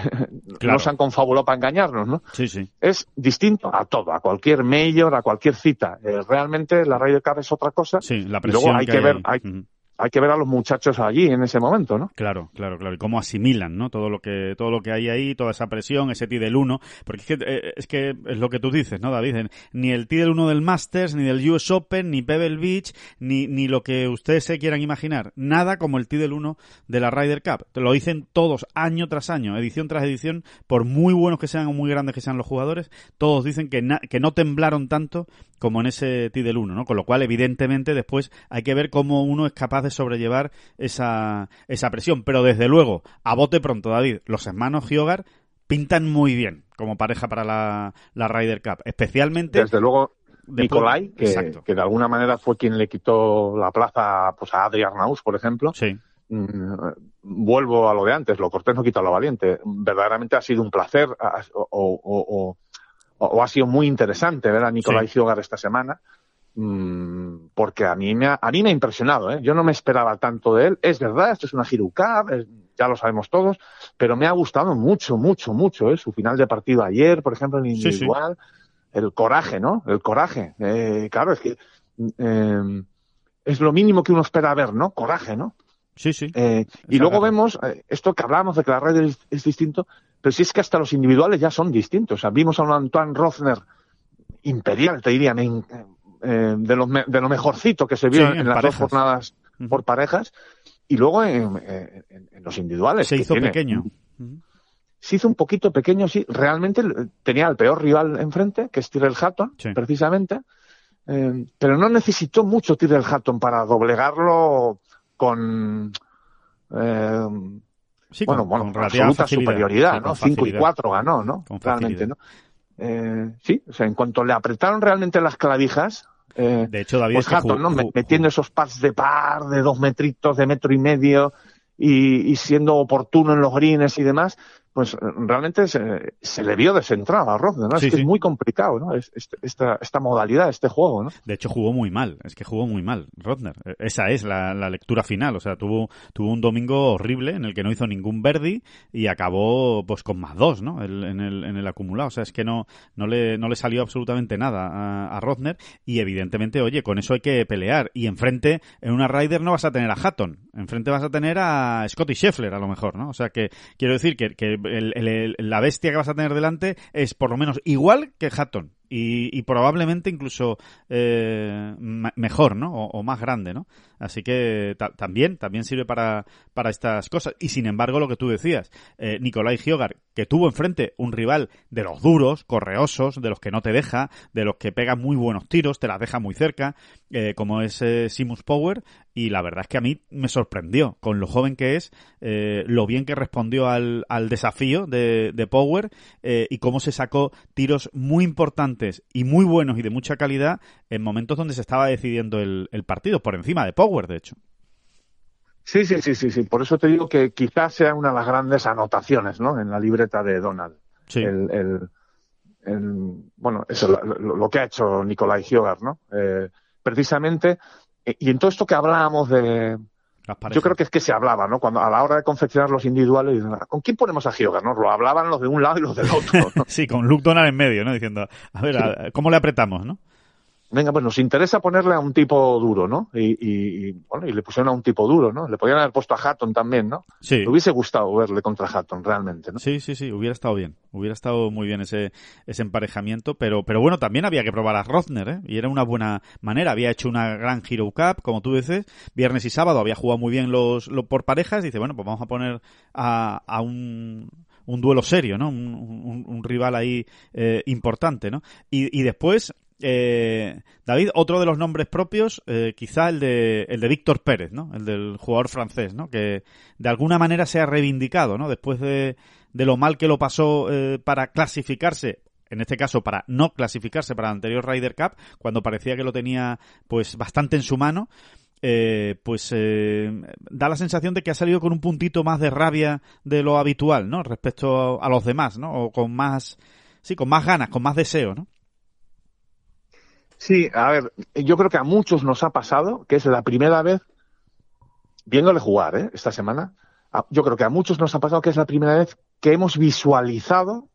Claro. nos han confabulado para engañarnos, ¿no? Sí, sí. Es distinto a todo, a cualquier mayor, a cualquier cita. Eh, realmente la Ryder Cup es otra cosa. Sí, la presión luego hay que, ver, hay. Hay que ver a los muchachos allí en ese momento, ¿no? Claro, claro, claro. Y cómo asimilan, ¿no? Todo lo que, todo lo que hay ahí, toda esa presión, ese T del 1. Porque es que, eh, es que es lo que tú dices, ¿no, David? Ni el T del 1 del Masters, ni del US Open, ni Pebble Beach, ni, ni lo que ustedes se quieran imaginar. Nada como el T del 1 de la Ryder Cup. Lo dicen todos, año tras año, edición tras edición, por muy buenos que sean o muy grandes que sean los jugadores, todos dicen que, na- que no temblaron tanto como en ese T del 1, ¿no? Con lo cual, evidentemente, después hay que ver cómo uno es capaz de sobrellevar esa, esa presión. Pero desde luego, a bote pronto, David, los hermanos Giogar pintan muy bien como pareja para la, la Ryder Cup. Especialmente. Desde luego, Nicolai, que, de alguna manera fue quien le quitó la plaza pues, a Adri Arnaus, por ejemplo. Sí, Mm, vuelvo a lo de antes, lo cortés no quita lo valiente. Verdaderamente ha sido un placer o- o ha sido muy interesante ver a Nicolai Sí. Giogar esta semana. Mm, Porque a mí me ha, a mí me ha impresionado, ¿eh? Yo no me esperaba tanto de él. Es verdad, esto es una es- ya lo sabemos todos, pero me ha gustado mucho, mucho, mucho, ¿eh? Su final de partido ayer, por ejemplo, en Sí, sí. individual. El coraje, ¿no? El coraje. Eh, claro, es que eh, es lo mínimo que uno espera ver, ¿no? Coraje, ¿no? sí, sí. Eh, y luego vemos eh, esto que hablábamos de que la red es, es distinto, pero si es que hasta los individuales ya son distintos. O sea, vimos a un Antoine Rosner imperial, te diría, me eh, de, lo, me- de lo mejorcito que se vio Sí, en, en las parejas. dos jornadas por parejas, y luego en, en- en- en los individuales. Se hizo tiene- pequeño. Se hizo un poquito pequeño, sí. Realmente eh, tenía el peor rival enfrente, que es Tyrell Hatton, Sí. precisamente. Eh, pero no necesitó mucho Tyrell Hatton para doblegarlo con. eh, Sí, bueno, con, bueno, con con relativa absoluta superioridad, Sí, ¿no? con 5 y facilidad. 4 ganó, ¿no? Realmente. ¿no? Eh, sí, o sea, en cuanto le apretaron realmente las clavijas, eh, De hecho, David, pues es Hatton, ¿no? Metiendo esos pads de par, de dos metritos, de metro y medio, y, y siendo oportuno en los greens y demás, pues eh, realmente se, se le vio descentrado a Rodner, ¿no? Sí, es que sí. es muy complicado, ¿no? Es- este- esta, esta modalidad, este juego, ¿no? De hecho, jugó muy mal. Es que jugó muy mal, Rodner. Eh, Esa es la, la lectura final. O sea, tuvo, tuvo un domingo horrible en el que no hizo ningún verdi y acabó pues con más dos, ¿no? El- en, el, en el acumulado. O sea, es que no, no, le, no le salió absolutamente nada a, a Rodner. Y evidentemente, oye, con eso hay que pelear. Y enfrente, en una Ryder no vas a tener a Hatton. Enfrente vas a tener a Scotty Scheffler, a lo mejor, ¿no? O sea, que quiero decir que, que el- el- la bestia que vas a tener delante es por lo menos igual que Hatton. Y, y probablemente incluso eh, mejor, ¿no? O, más grande, ¿no? Así que ta- también, también sirve para, para estas cosas. Y sin embargo, lo que tú decías, eh, Nicolai Giogar, que tuvo enfrente un rival de los duros, correosos, de los que no te deja, de los que pega muy buenos tiros, te las deja muy cerca, eh, como es eh, Simus Power, y la verdad es que a mí me sorprendió, con lo joven que es, lo bien que respondió al, al desafío de, de Power y cómo se sacó tiros muy importantes y muy buenos y de mucha calidad en momentos donde se estaba decidiendo el, el partido, por encima de Power, de hecho. Sí, sí, sí, sí, sí. Por eso te digo que quizás sea una de las grandes anotaciones, ¿no? En la libreta de Donald. Sí, el, el- el- bueno, eso, lo, que ha hecho Nicolai Giogar, ¿no? Eh, precisamente, y en todo esto que hablábamos de, Yo creo que es que se hablaba, ¿no? Cuando a la hora de confeccionar los individuales, ¿con quién ponemos a Hyoga? ¿no? Lo hablaban los de un lado y los del otro. *laughs* sí, con Luke Donald en medio, ¿no? Diciendo, a ver, ¿cómo le apretamos, no? Venga, pues nos interesa ponerle a un tipo duro, ¿no? Y, bueno, y le pusieron a un tipo duro, ¿no? Le podían haber puesto a Hatton también, ¿no? Sí. Me hubiese gustado verle contra Hatton, realmente, ¿no? Sí, sí, sí, hubiera estado bien. Hubiera estado muy bien ese, ese emparejamiento, pero, pero bueno, también había que probar a Rothner, ¿eh? Y era una buena manera. Había hecho una gran Hero Cup, como tú dices, viernes y sábado había jugado muy bien los, por parejas, y dice, bueno, pues vamos a poner a, a un un duelo serio, ¿no? Un, un, rival ahí eh, importante, ¿no? Y, y después eh, David, otro de los nombres propios, eh, quizá el de, el de Víctor Pérez, ¿no? El del jugador francés, ¿no? Que de alguna manera se ha reivindicado, ¿no? Después de, de lo mal que lo pasó eh, para clasificarse, en este caso para no clasificarse para el anterior Ryder Cup, cuando parecía que lo tenía pues bastante en su mano. Eh, pues eh, da la sensación de que ha salido con un puntito más de rabia de lo habitual, ¿no? Respecto a los demás, ¿no? O con más, sí, con más ganas, con más deseo, ¿no? Sí, a ver, yo creo que a muchos nos ha pasado que es la primera vez, viéndole jugar ¿eh? esta semana, yo creo que a muchos nos ha pasado que es la primera vez que hemos visualizado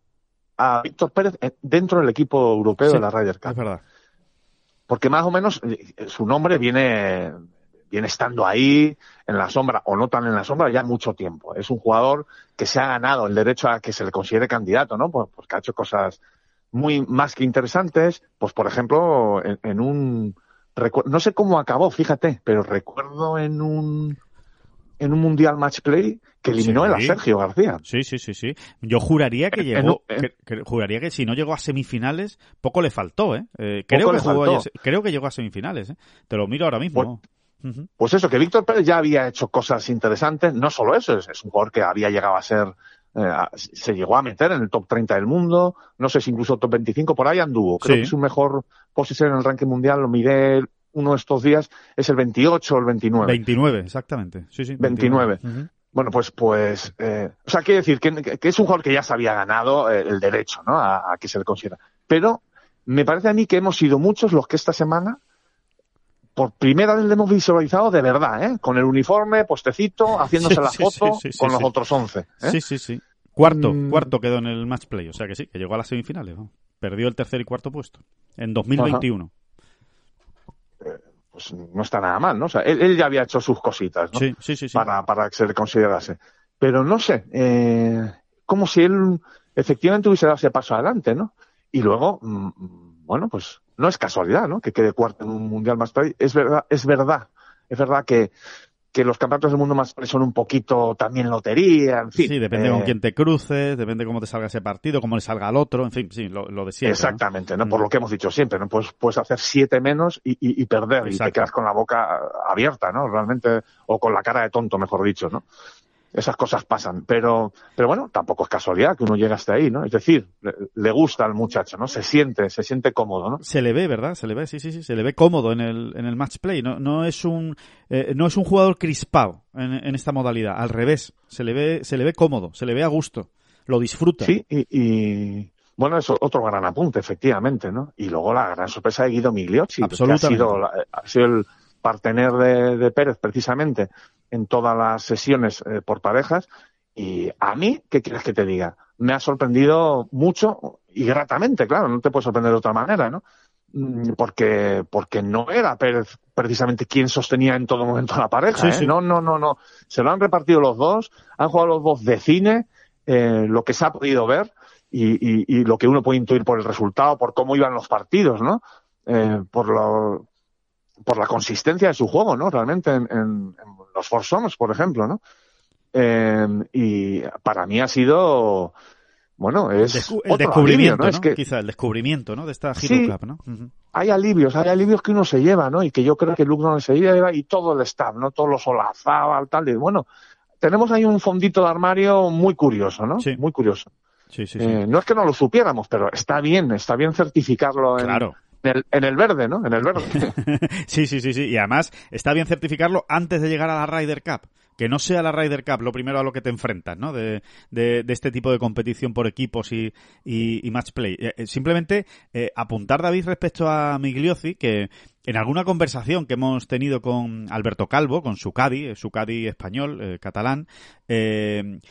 a Víctor Pérez dentro del equipo europeo de la Ryder Cup. Es verdad. Porque más o menos eh, su nombre viene, viene estando ahí en la sombra o no tan en la sombra ya mucho tiempo. Es un jugador que se ha ganado el derecho a que se le considere candidato, ¿no? Porque ha hecho cosas muy más que interesantes, pues por ejemplo, en, un no sé cómo acabó, fíjate, pero recuerdo en un en un mundial match play que eliminó a Sergio García. Sí, sí, sí, sí. Yo juraría que llegó, juraría que si no llegó a semifinales, poco le faltó, ¿eh? eh creo, que creo que llegó a semifinales, ¿eh? Te lo miro ahora mismo. Pues, pues eso, que Víctor Pérez ya había hecho cosas interesantes, no solo eso, es, un jugador que había llegado a ser eh, se llegó a meter en el top 30 del mundo, no sé si incluso top 25, por ahí anduvo. Creo que su mejor posición en el ranking mundial, lo miré uno de estos días, es el 28 o el 29. 29, exactamente. Sí, sí. 29. Bueno, pues, pues, eh, o sea, quiere decir que, es un jugador que ya se había ganado eh, el derecho, ¿no? A, que se le considera. Pero me parece a mí que hemos sido muchos los que esta semana por primera vez le hemos visualizado de verdad, ¿eh? Con el uniforme, postecito, haciéndose la foto con los otros 11. ¿eh? Sí, sí, sí. Cuarto, mm. cuarto quedó en el match play, o sea que sí, que llegó a las semifinales. Perdió el tercer y cuarto puesto en 2021. Eh, pues no está nada mal, ¿no? O sea, él, ya había hecho sus cositas, ¿no? Sí, sí, sí. Para, para que se le considerase. Pero no sé, eh, como si él efectivamente hubiese dado ese paso adelante, ¿no? Y luego, mm, bueno, pues no es casualidad, ¿no? Que quede cuarto en un mundial más play. Es verdad, es verdad, es verdad que, que los campeonatos del mundo más son un poquito también lotería, en fin. Sí, depende con eh, quién te cruces, depende cómo te salga ese partido, cómo le salga al otro, en fin, sí, lo, lo de siempre. Exactamente, ¿no? Por mm. lo que hemos dicho siempre, ¿no? Pues puedes hacer siete menos y, y, y perder y te quedas con la boca abierta, ¿no? Realmente, o con la cara de tonto, mejor dicho, ¿no? Esas cosas pasan. Pero, pero bueno, tampoco es casualidad que uno llegue hasta ahí, ¿no? Es decir, le, gusta al muchacho, ¿no? Se siente, se siente cómodo, ¿no? Se le ve, ¿verdad? Se le ve, sí, sí, sí, se le ve cómodo en el, en el match play. No, no es un, eh, no es un jugador crispado en, en, esta modalidad. Al revés, se le ve, se le ve cómodo, se le ve a gusto, lo disfruta. Sí, y, y... Bueno, es otro gran apunte, efectivamente, ¿no? Y luego la gran sorpresa de Guido Migliocci, que ha sido, ha sido el partener de, de Pérez, precisamente, en todas las sesiones eh, por parejas. Y a mí, ¿qué quieres que te diga? Me ha sorprendido mucho y gratamente, claro, no te puede sorprender de otra manera, ¿no? Mm, porque, porque no era Pérez precisamente quien sostenía en todo momento la pareja. ¿eh? No, no, no, no. Se lo han repartido los dos, han jugado los dos de cine, eh, lo que se ha podido ver y, y, lo que uno puede intuir por el resultado, por cómo iban los partidos, ¿no? Eh, por, lo, por la consistencia de su juego, ¿no? Realmente en, en, los Forzones, por ejemplo, ¿no? Eh, y para mí ha sido, bueno, es el, descubrimiento, ¿no? Es que, Quizá el descubrimiento, ¿no? De esta Hero Cup, ¿no? Hay alivios, hay alivios que uno se lleva, ¿no? Y que yo creo que Luke no se lleva y todo el staff, ¿no? Todos los Olazábal, tal, y bueno, tenemos ahí un fondito de armario muy curioso, ¿no? Sí. Muy curioso. Sí, sí, eh, no es que no lo supiéramos, pero está bien, está bien certificarlo en, claro en el, verde, ¿no? En el verde. *laughs* sí, sí, sí, sí. Y además está bien certificarlo antes de llegar a la Ryder Cup. Que no sea la Ryder Cup lo primero a lo que te enfrentas, ¿no? De, este tipo de competición por equipos y, y, match play. Eh, eh, simplemente eh, apuntar, David, respecto a Migliozzi, que en alguna conversación que hemos tenido con Alberto Calvo, con su Cadi, su Cadi español, catalán,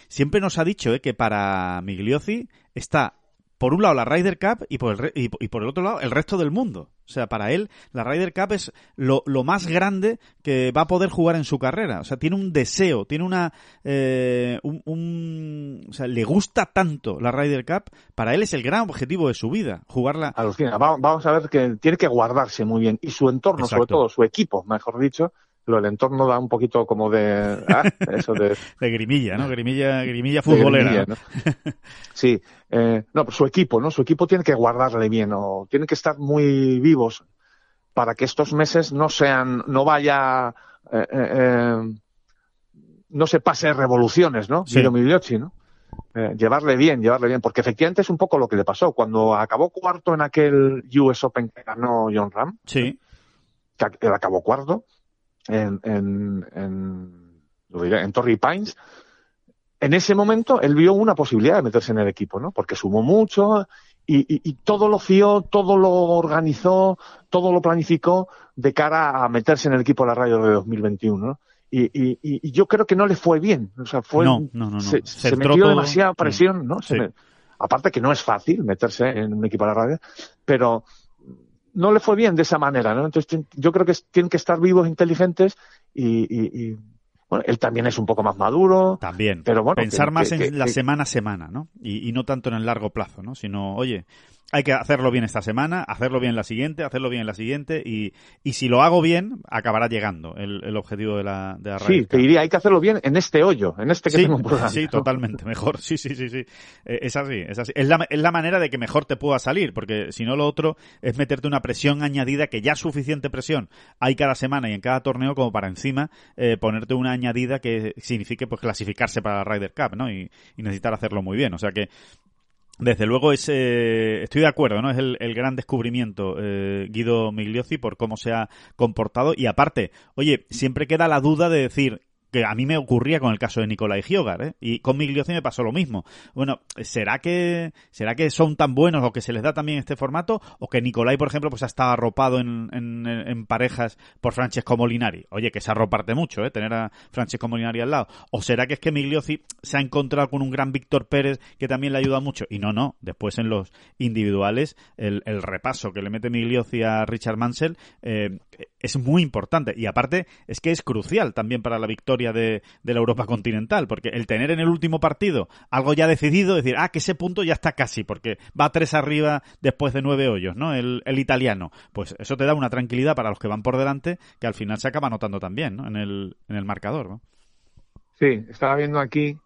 siempre nos ha dicho que para Migliosi está por un lado la Ryder Cup y por, el y, por el otro lado el resto del mundo. O sea, para él la Ryder Cup es lo, lo, más grande que va a poder jugar en su carrera. O sea, tiene un deseo, tiene una... Eh, un, o sea, le gusta tanto la Ryder Cup. Para él es el gran objetivo de su vida, jugarla. Vamos a ver que tiene que guardarse muy bien. Y su entorno, sobre todo su equipo, mejor dicho, pero el entorno da un poquito como de ah, eso de, *laughs* de grimilla, ¿no? Grimilla, grimilla futbolera. ¿no? *laughs* Sí, eh, no, pues su equipo, ¿no? Su equipo tiene que guardarle bien, o tienen que estar muy vivos para que estos meses no sean, no vaya, eh, eh, eh no se pase revoluciones, ¿no? Sí. ¿no? Eh, llevarle bien, llevarle bien, porque efectivamente es un poco lo que le pasó cuando acabó cuarto en aquel US Open que ganó John Ram. Sí. Que él acabó cuarto en, en, en, lo diré, en Torrey Pines, en ese momento él vio una posibilidad de meterse en el equipo, ¿no? Porque sumó mucho y, y, y, todo lo fió, todo lo organizó, todo lo planificó de cara a meterse en el equipo de la radio de 2021, ¿no? Y, y, y, yo creo que no le fue bien. O sea, fue. No, no, no, se, se, se metió todo... demasiada presión, ¿no? Sí. Me, aparte que no es fácil meterse en un equipo de la radio, pero no le fue bien de esa manera, ¿no? Entonces yo creo que tienen que estar vivos, inteligentes y, y, y bueno, él también es un poco más maduro. También. Pero bueno, pensar que, más que, en que, la semana a semana, ¿no? Y, y, no tanto en el largo plazo, ¿no? Sino, oye, hay que hacerlo bien esta semana, hacerlo bien la siguiente, hacerlo bien la siguiente y, y si lo hago bien, acabará llegando el, el objetivo de la, de la Sí, te diría, hay que hacerlo bien en este hoyo, en este que sí, tengo por Sí, totalmente, mejor, sí, sí, sí, sí. Eh, es así, es así. Es la, es la manera de que mejor te pueda salir, porque si no lo otro es meterte una presión añadida que ya suficiente presión hay cada semana y en cada torneo como para encima eh, ponerte una añadida que signifique pues clasificarse para la Ryder Cup, ¿no? Y, y necesitar hacerlo muy bien. O sea que desde luego es, eh, estoy de acuerdo, ¿no? Es el, el gran descubrimiento eh, Guido Migliozzi por cómo se ha comportado y aparte, oye, siempre queda la duda de decir, que a mí me ocurría con el caso de Nicolai Giogar, ¿eh? Y con Migliozzi me pasó lo mismo. Bueno, ¿será que, será que son tan buenos o que se les da también este formato? O que Nicolai, por ejemplo, pues ha estado arropado en, en, en parejas por Francesco Molinari. Oye, que se arroparte mucho, ¿eh? Tener a Francesco Molinari al lado. ¿O será que es que Migliozzi se ha encontrado con un gran Víctor Pérez que también le ayuda mucho? Y no, no. Después en los individuales, el, el repaso que le mete Migliozzi a Richard Mansell, eh, es muy importante. Y aparte, es que es crucial también para la victoria de, de, la Europa continental, porque el tener en el último partido algo ya decidido, decir, ah, que ese punto ya está casi, porque va tres arriba después de nueve hoyos, ¿no? El, el italiano. Pues eso te da una tranquilidad para los que van por delante, que al final se acaba notando también, ¿no? En el, en el marcador, ¿no? Sí, estaba viendo aquí.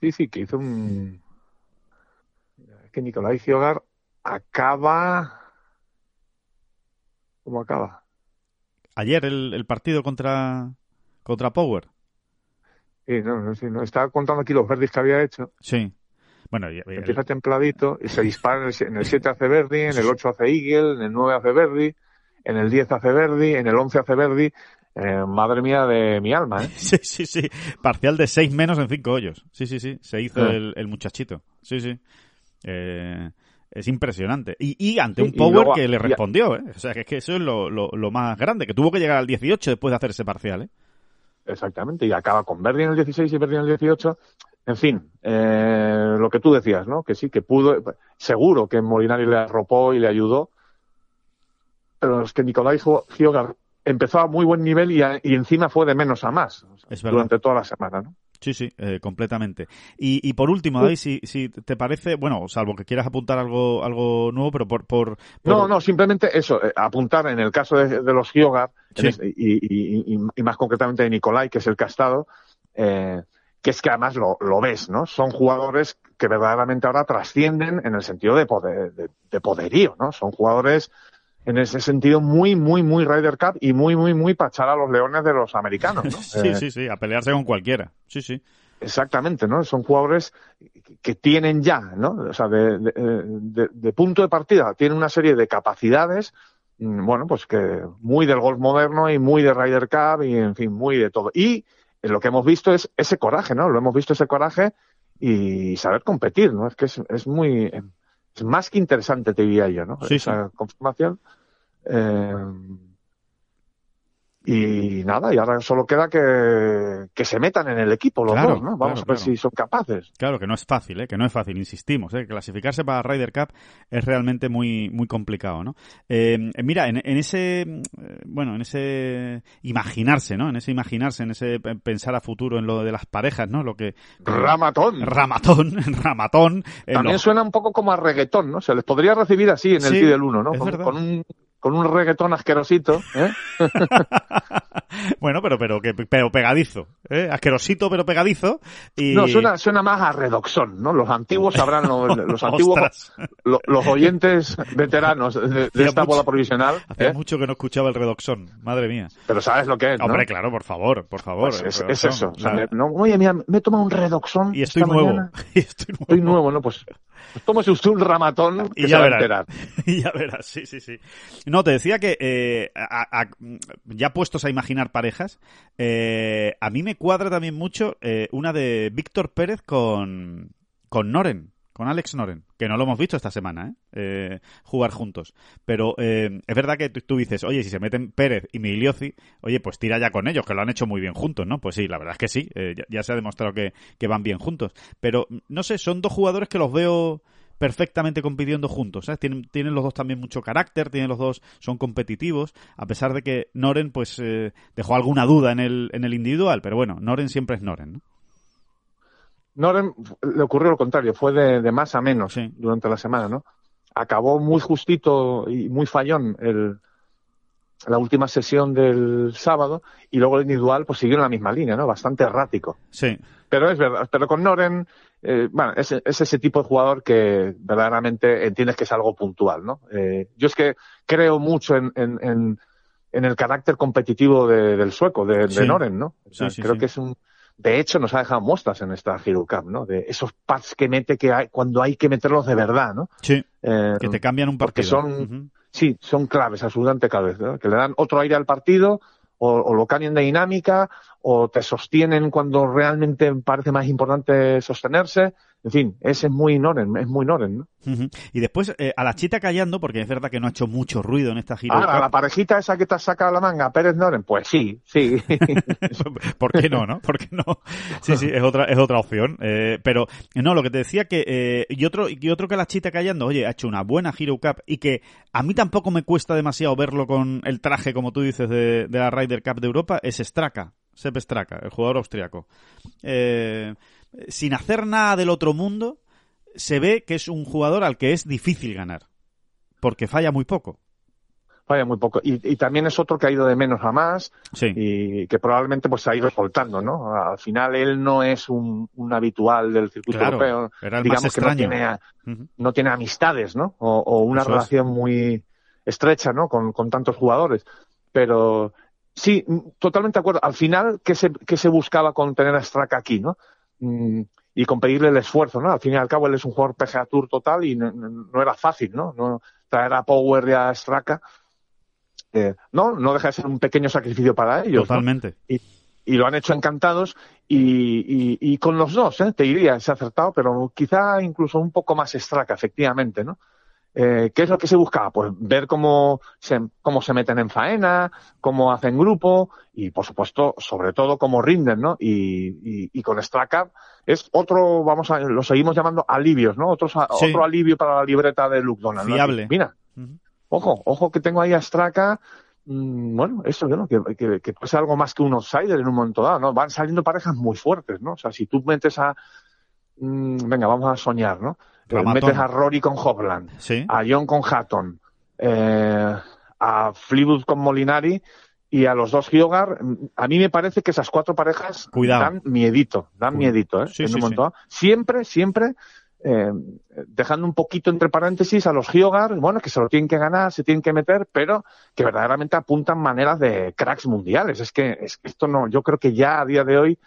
Sí, sí, que hizo un. Que Nicolai Giogar acaba. ¿Cómo acaba? Ayer el, el partido contra, contra Power. Sí, no, no, sí, no, estaba contando aquí los verdes que había hecho. Sí. Bueno, empieza templadito y se dispara en el, en el 7 hace Verdi, en el 8 hace Eagle, en el 9 hace Verdi, en el 10 hace Verdi, en el 11 hace Verdi. Eh, madre mía de mi alma, ¿eh? *laughs* Sí, sí, sí. Parcial de 6 menos en 5 hoyos. Sí, sí, sí. Se hizo eh. el, el, muchachito. Sí, sí. Eh, es impresionante. Y, y ante sí, un Power luego, que le respondió, ¿eh? O sea, que es que eso es lo, lo, lo, más grande, que tuvo que llegar al 18 después de hacer ese parcial, ¿eh? Exactamente, y acaba con Verdi en el 16 y Verdi en el 18. En fin, eh, lo que tú decías, ¿no? Que sí, que pudo, seguro que Molinari le arropó y le ayudó, pero es que Nicolai Giogar empezó a muy buen nivel y, a, y encima fue de menos a más o sea, durante toda la semana, ¿no? Sí, sí, eh, completamente. Y, y, por último, David, si, si te parece, bueno, salvo que quieras apuntar algo algo nuevo, pero por... por, por... No, no, simplemente eso, eh, apuntar en el caso de, de los Giogar, sí. este, y, y, y, más concretamente de Nicolai, que es el castado, eh, que es que además lo, lo, ves, ¿no? Son jugadores que verdaderamente ahora trascienden en el sentido de, poder, de, de poderío, ¿no? Son jugadores en ese sentido muy, muy, muy Ryder Cup y muy, muy, muy para echar a los leones de los americanos. ¿no? *laughs* sí, eh, sí, sí, a pelearse con cualquiera. Sí, sí. Exactamente, ¿no? Son jugadores que tienen ya, ¿no? O sea, de, de, de, de punto de partida, tienen una serie de capacidades, mm, bueno, pues que muy del golf moderno y muy de Ryder Cup y, en fin, muy de todo. Y lo que hemos visto es ese coraje, ¿no? Lo hemos visto ese coraje y saber competir, ¿no? Es que es, es muy, más que interesante, te diría yo, ¿no? Sí, Esa sí. confirmación Eh, y nada, y ahora solo queda que, que se metan en el equipo los Claro, dos, ¿no? Vamos claro, a ver claro. si son capaces. Claro que no es fácil, ¿eh? que no es fácil, insistimos. ¿eh? Clasificarse para Ryder Cup es realmente muy muy complicado, ¿no? Eh, mira, en, en ese, bueno, en ese imaginarse, ¿no? En ese imaginarse, en ese pe- pensar a futuro en lo de las parejas, ¿no? Lo que Ramatón. ramatón, *laughs* ramatón. También suena un poco como a reggaetón, ¿no? Se les podría recibir así en el Sí, del 1, ¿no? con un, con un reggaetón asquerosito, ¿eh? *laughs* *laughs* bueno, pero pero que pero pegadizo, ¿eh? asquerosito pero pegadizo y No, suena, suena más a redoxón, ¿no? Los antiguos sabrán, lo- *laughs* los antiguos, Ostras. lo- los oyentes veteranos de, de esta mucho- bola provisional, Hacía ¿eh? mucho que no escuchaba el redoxón, madre mía. pero sabes lo que es, ¿no? Hombre, claro, por favor, por favor. Pues es, es eso. O sea, me- no, oye, mira, me he tomado un redoxón y estoy esta nuevo. mañana. *laughs* Y estoy nuevo. Estoy nuevo, ¿no? Pues, pues tómese usted un ramatón que Y se ya va a verás. y *laughs* ya verás, sí, sí, sí. No, te decía que eh, a- a- ya puestos a imaginar parejas, eh, a mí me cuadra también mucho eh, una de Víctor Pérez con, con Noren, con Alex Noren, que no lo hemos visto esta semana, ¿eh? Eh, jugar juntos. Pero eh, es verdad que tú, dices, oye, si se meten Pérez y Migliosi, oye, pues tira ya con ellos, que lo han hecho muy bien juntos, ¿no? Pues sí, la verdad es que sí, eh, ya, ya se ha demostrado que, que van bien juntos. Pero, no sé, son dos jugadores que los veo perfectamente compitiendo juntos. ¿sabes? Tienen, tienen los dos también mucho carácter, tienen los dos, son competitivos, a pesar de que Noren pues eh, dejó alguna duda en el, en el individual, pero bueno, Noren siempre es Noren, ¿no? Noren le ocurrió lo contrario, fue de, de más a menos Sí. durante la semana, ¿no? Acabó muy justito y muy fallón el, la última sesión del sábado y luego el individual pues siguió en la misma línea, ¿no? Bastante errático. Sí, Pero es verdad, pero con Noren, eh, bueno, es, es ese tipo de jugador que verdaderamente entiendes que es algo puntual, ¿no? Eh, yo es que creo mucho en, en, en, en el carácter competitivo de- del sueco, de, de. Noren, ¿no? O sea, Sí, sí, creo que es un, de hecho nos ha dejado muestras en esta Hero Cup, ¿no? De esos pads que mete que hay, cuando hay que meterlos de verdad, ¿no? sí, Eh, que te cambian un partido. son-. Sí, son claves, absolutamente claves, ¿no? que le dan otro aire al partido o, o lo cambian de dinámica o te sostienen cuando realmente parece más importante sostenerse. En fin, ese es muy Noren, es muy Noren, ¿no? Y después, eh, a la chita callando, porque es verdad que no ha hecho mucho ruido en esta gira. Ahora, la parejita esa que te has sacado la manga, Pérez Noren, pues sí, sí. *laughs* ¿Por qué no, no? ¿Por qué no? Sí, sí, es otra, es otra opción. Eh, pero, no, lo que te decía que, eh, y otro, y otro que la chita callando, oye, ha hecho una buena Hero Cup y que a mí tampoco me cuesta demasiado verlo con el traje, como tú dices, de, de la Ryder Cup de Europa, es Straka, Sepp Straka, el jugador austriaco. Eh, sin hacer nada del otro mundo, se ve que es un jugador al que es difícil ganar. Porque falla muy poco. Vaya, muy poco. Y, y también es otro que ha ido de menos a más Sí. y que probablemente pues se ha ido soltando, ¿no? Al final él no es un, un habitual del circuito Claro, europeo. era el Digamos más que no tiene, no tiene amistades, ¿no? O, o una Eso es. relación muy estrecha, ¿no? Con, con tantos jugadores. Pero sí, totalmente de acuerdo. Al final, ¿qué se, qué se buscaba con tener a Straka aquí, no? Mm, y con pedirle el esfuerzo, ¿no? Al fin y al cabo él es un jugador PGA Tour total y no, no- era fácil, ¿no? no traer a Power y a Straka. eh, no, no deja de ser un pequeño sacrificio para ellos. ¿no? Totalmente. y lo han hecho encantados y, y, y con los dos, ¿eh? te diría, se ha acertado, pero quizá incluso un poco más extraca, efectivamente, ¿no? Eh, ¿Qué es lo que se buscaba? Pues ver cómo se, cómo se meten en faena, cómo hacen grupo y, por supuesto, sobre todo, cómo rinden, ¿no? Y, y, y con Straka es otro, vamos a, lo seguimos llamando alivios, ¿no? Otros, Sí. Otro alivio para la libreta de Luke Donald. ¿no? Fiable. Mira, ojo, ojo que tengo ahí a Straka, mm, bueno, eso, ¿no? que, que, que puede ser algo más que un outsider en un momento dado, ¿no? Van saliendo parejas muy fuertes, ¿no? O sea, si tú metes a, mm, venga, vamos a soñar, ¿no? Ramatón. metes a Rory con Hopland, Sí. a John con Hatton, eh, a Fleetwood con Molinari y a los dos Hyogar, mm, a mí me parece que esas cuatro parejas Cuidado. dan miedito, dan Cuidado. miedito, ¿eh? Sí, en sí, un dado. Siempre, siempre eh, dejando un poquito entre paréntesis a los Hyogar, bueno, que se lo tienen que ganar, se tienen que meter, pero que verdaderamente apuntan maneras de cracks mundiales. Es que, es que esto no, yo creo que ya a día de hoy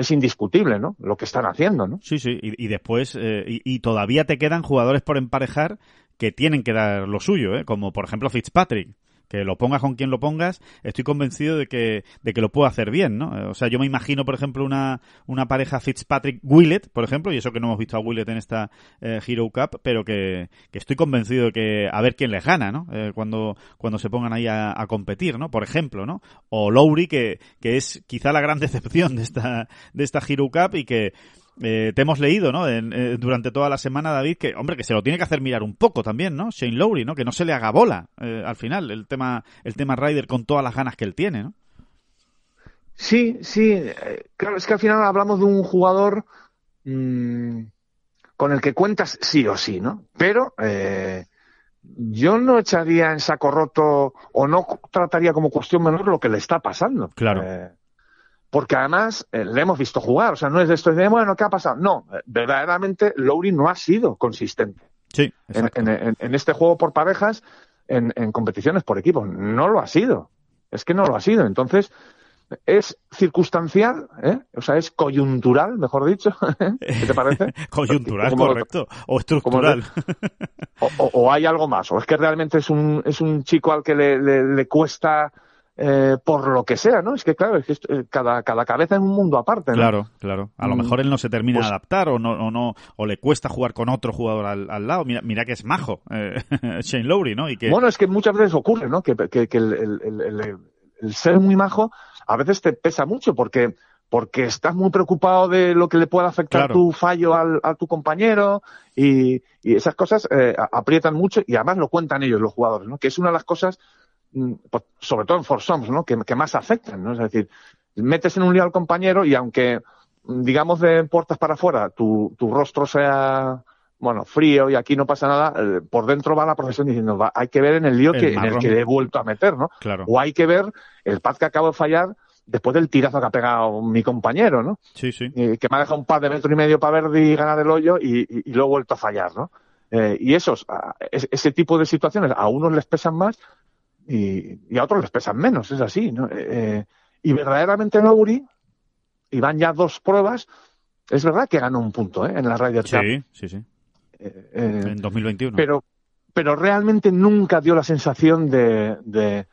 es indiscutible, ¿no? Lo que están haciendo, ¿no? Sí, sí, y, después, eh, y, y todavía te quedan jugadores por emparejar que tienen que dar lo suyo, ¿eh? como por ejemplo Fitzpatrick, que lo pongas con quien lo pongas, estoy convencido de que, de que lo puedo hacer bien, ¿no? O sea, yo me imagino, por ejemplo, una, una pareja Fitzpatrick-Willett, por ejemplo, y eso que no hemos visto a Willett en esta eh, Hero Cup, pero que, que, estoy convencido de que a ver quién les gana, ¿no? Eh, cuando, cuando se pongan ahí a, a, competir, ¿no? Por ejemplo, ¿no? O Lowry, que, que es quizá la gran *laughs* decepción de esta, de esta Hero Cup y que, eh, te hemos leído, ¿no? En, eh, durante toda la semana, David, que, hombre, que se lo tiene que hacer mirar un poco también, ¿no? Shane Lowry, ¿no? Que no se le haga bola eh, al final el tema, el tema Ryder con todas las ganas que él tiene, ¿no? Sí, sí. Eh, claro, es que al final hablamos de un jugador mmm, con el que cuentas sí o sí, ¿no? Pero eh, yo no echaría en saco roto o no trataría como cuestión menor lo que le está pasando. Claro. Porque además eh, le hemos visto jugar, o sea, no es de esto de, bueno, ¿qué ha pasado? No, eh, verdaderamente Lowry no ha sido consistente. Sí, en, en, en, este juego por parejas, en, en competiciones por equipos, no lo ha sido. Es que no lo ha sido. Entonces, es circunstancial, ¿eh? o sea, es coyuntural, mejor dicho. *laughs* ¿Qué te parece? *laughs* coyuntural, correcto. O estructural. *laughs* o, o, o, hay algo más. O es que realmente es un, es un chico al que le, le, le cuesta eh, por lo que sea, ¿no? Es que claro, es que esto, cada, cada cabeza es un mundo aparte, ¿no? Claro, claro. A lo mejor él no se termina pues, de adaptar o no, o no, o le cuesta jugar con otro jugador al, al lado. Mira, mira que es majo, eh, *laughs* Shane Lowry, ¿no? Y que... Bueno, es que muchas veces ocurre, ¿no? Que, que, que el, el, el, el, ser muy majo a veces te pesa mucho porque porque estás muy preocupado de lo que le pueda afectar claro. tu fallo al, a tu compañero y, y esas cosas eh, aprietan mucho y además lo cuentan ellos los jugadores, ¿no? Que es una de las cosas sobre todo en foursomes, ¿no? Que, que, más afectan, ¿no? Es decir, metes en un lío al compañero y aunque, digamos, de puertas para afuera, tu, tu rostro sea, bueno, frío y aquí no pasa nada, eh, por dentro va la profesión diciendo, va, hay que ver en el lío el que, en el que he vuelto a meter, ¿no? Claro. O hay que ver el pad que acabo de fallar después del tirazo que ha pegado mi compañero, ¿no? Sí, sí. Eh, que me ha dejado un pad de metro y medio para ver y ganar el hoyo y, y, y lo he vuelto a fallar, ¿no? Eh, y esos, ese tipo de situaciones a unos les pesan más y, y, a otros les pesan menos, es así. ¿no? Eh, y verdaderamente Lowry, y van ya dos pruebas, es verdad que ganó un punto ¿eh? en la Ryder Cup. Sí, sí, sí. Eh, en 2021. Pero, pero realmente nunca dio la sensación de, de,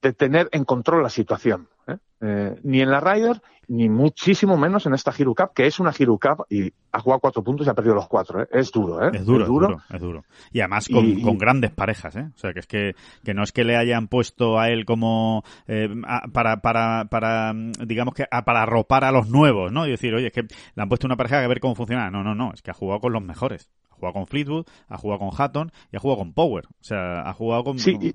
de tener en control la situación. Eh, ni en la Ryder, ni muchísimo menos en esta Hero Cup, que es una Hero Cup y ha jugado cuatro puntos y ha perdido los cuatro. ¿eh? Es duro, ¿eh? Es duro, es duro. Es duro. Y además con, y, con, grandes parejas, ¿eh? O sea, que es que, que no es que le hayan puesto a él como eh, a, para, para, para, digamos que a, para arropar a los nuevos, ¿no? Y decir, oye, es que le han puesto una pareja a ver cómo funciona. No, no, no, es que ha jugado con los mejores. Ha jugado con Fleetwood, ha jugado con Hatton y ha jugado con Power. O sea, ha jugado con... Sí, y,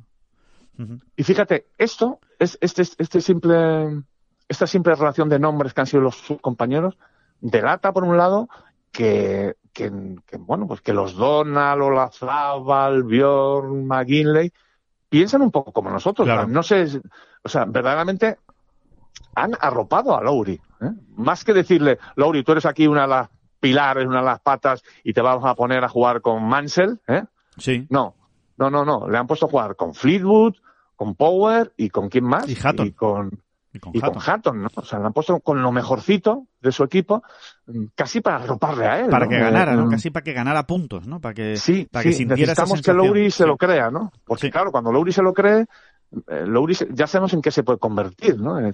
uh -huh. y fíjate, esto, es este, este simple esta simple relación de nombres que han sido los compañeros delata, por un lado, que, que, que bueno, pues que los Donald, Olazábal, Bjorn, McGinley piensan un poco como nosotros. Claro. No sé, o sea, verdaderamente han arropado a Lowry. ¿eh? Más que decirle, Lowry, tú eres aquí una de las pilares, una de las patas y te vamos a poner a jugar con Mansell, ¿eh? Sí. No, no, no, no. Le han puesto a jugar con Fleetwood, con Power y con quién más. Y Hatton. Y con, y con y Hatton. con Hatton, ¿no? O sea, le han puesto con lo mejorcito de su equipo, casi para arroparle a él. Para ¿no? que ganara, ¿no? Eh, Casi para que ganara puntos, ¿no? Para que, Sí, para sí, que sintiera esa necesitamos que. Lowry se Sí. lo crea, ¿no? Porque claro, cuando Lowry se lo cree, eh, Lowry se- ya sabemos en qué se puede convertir, ¿no? En,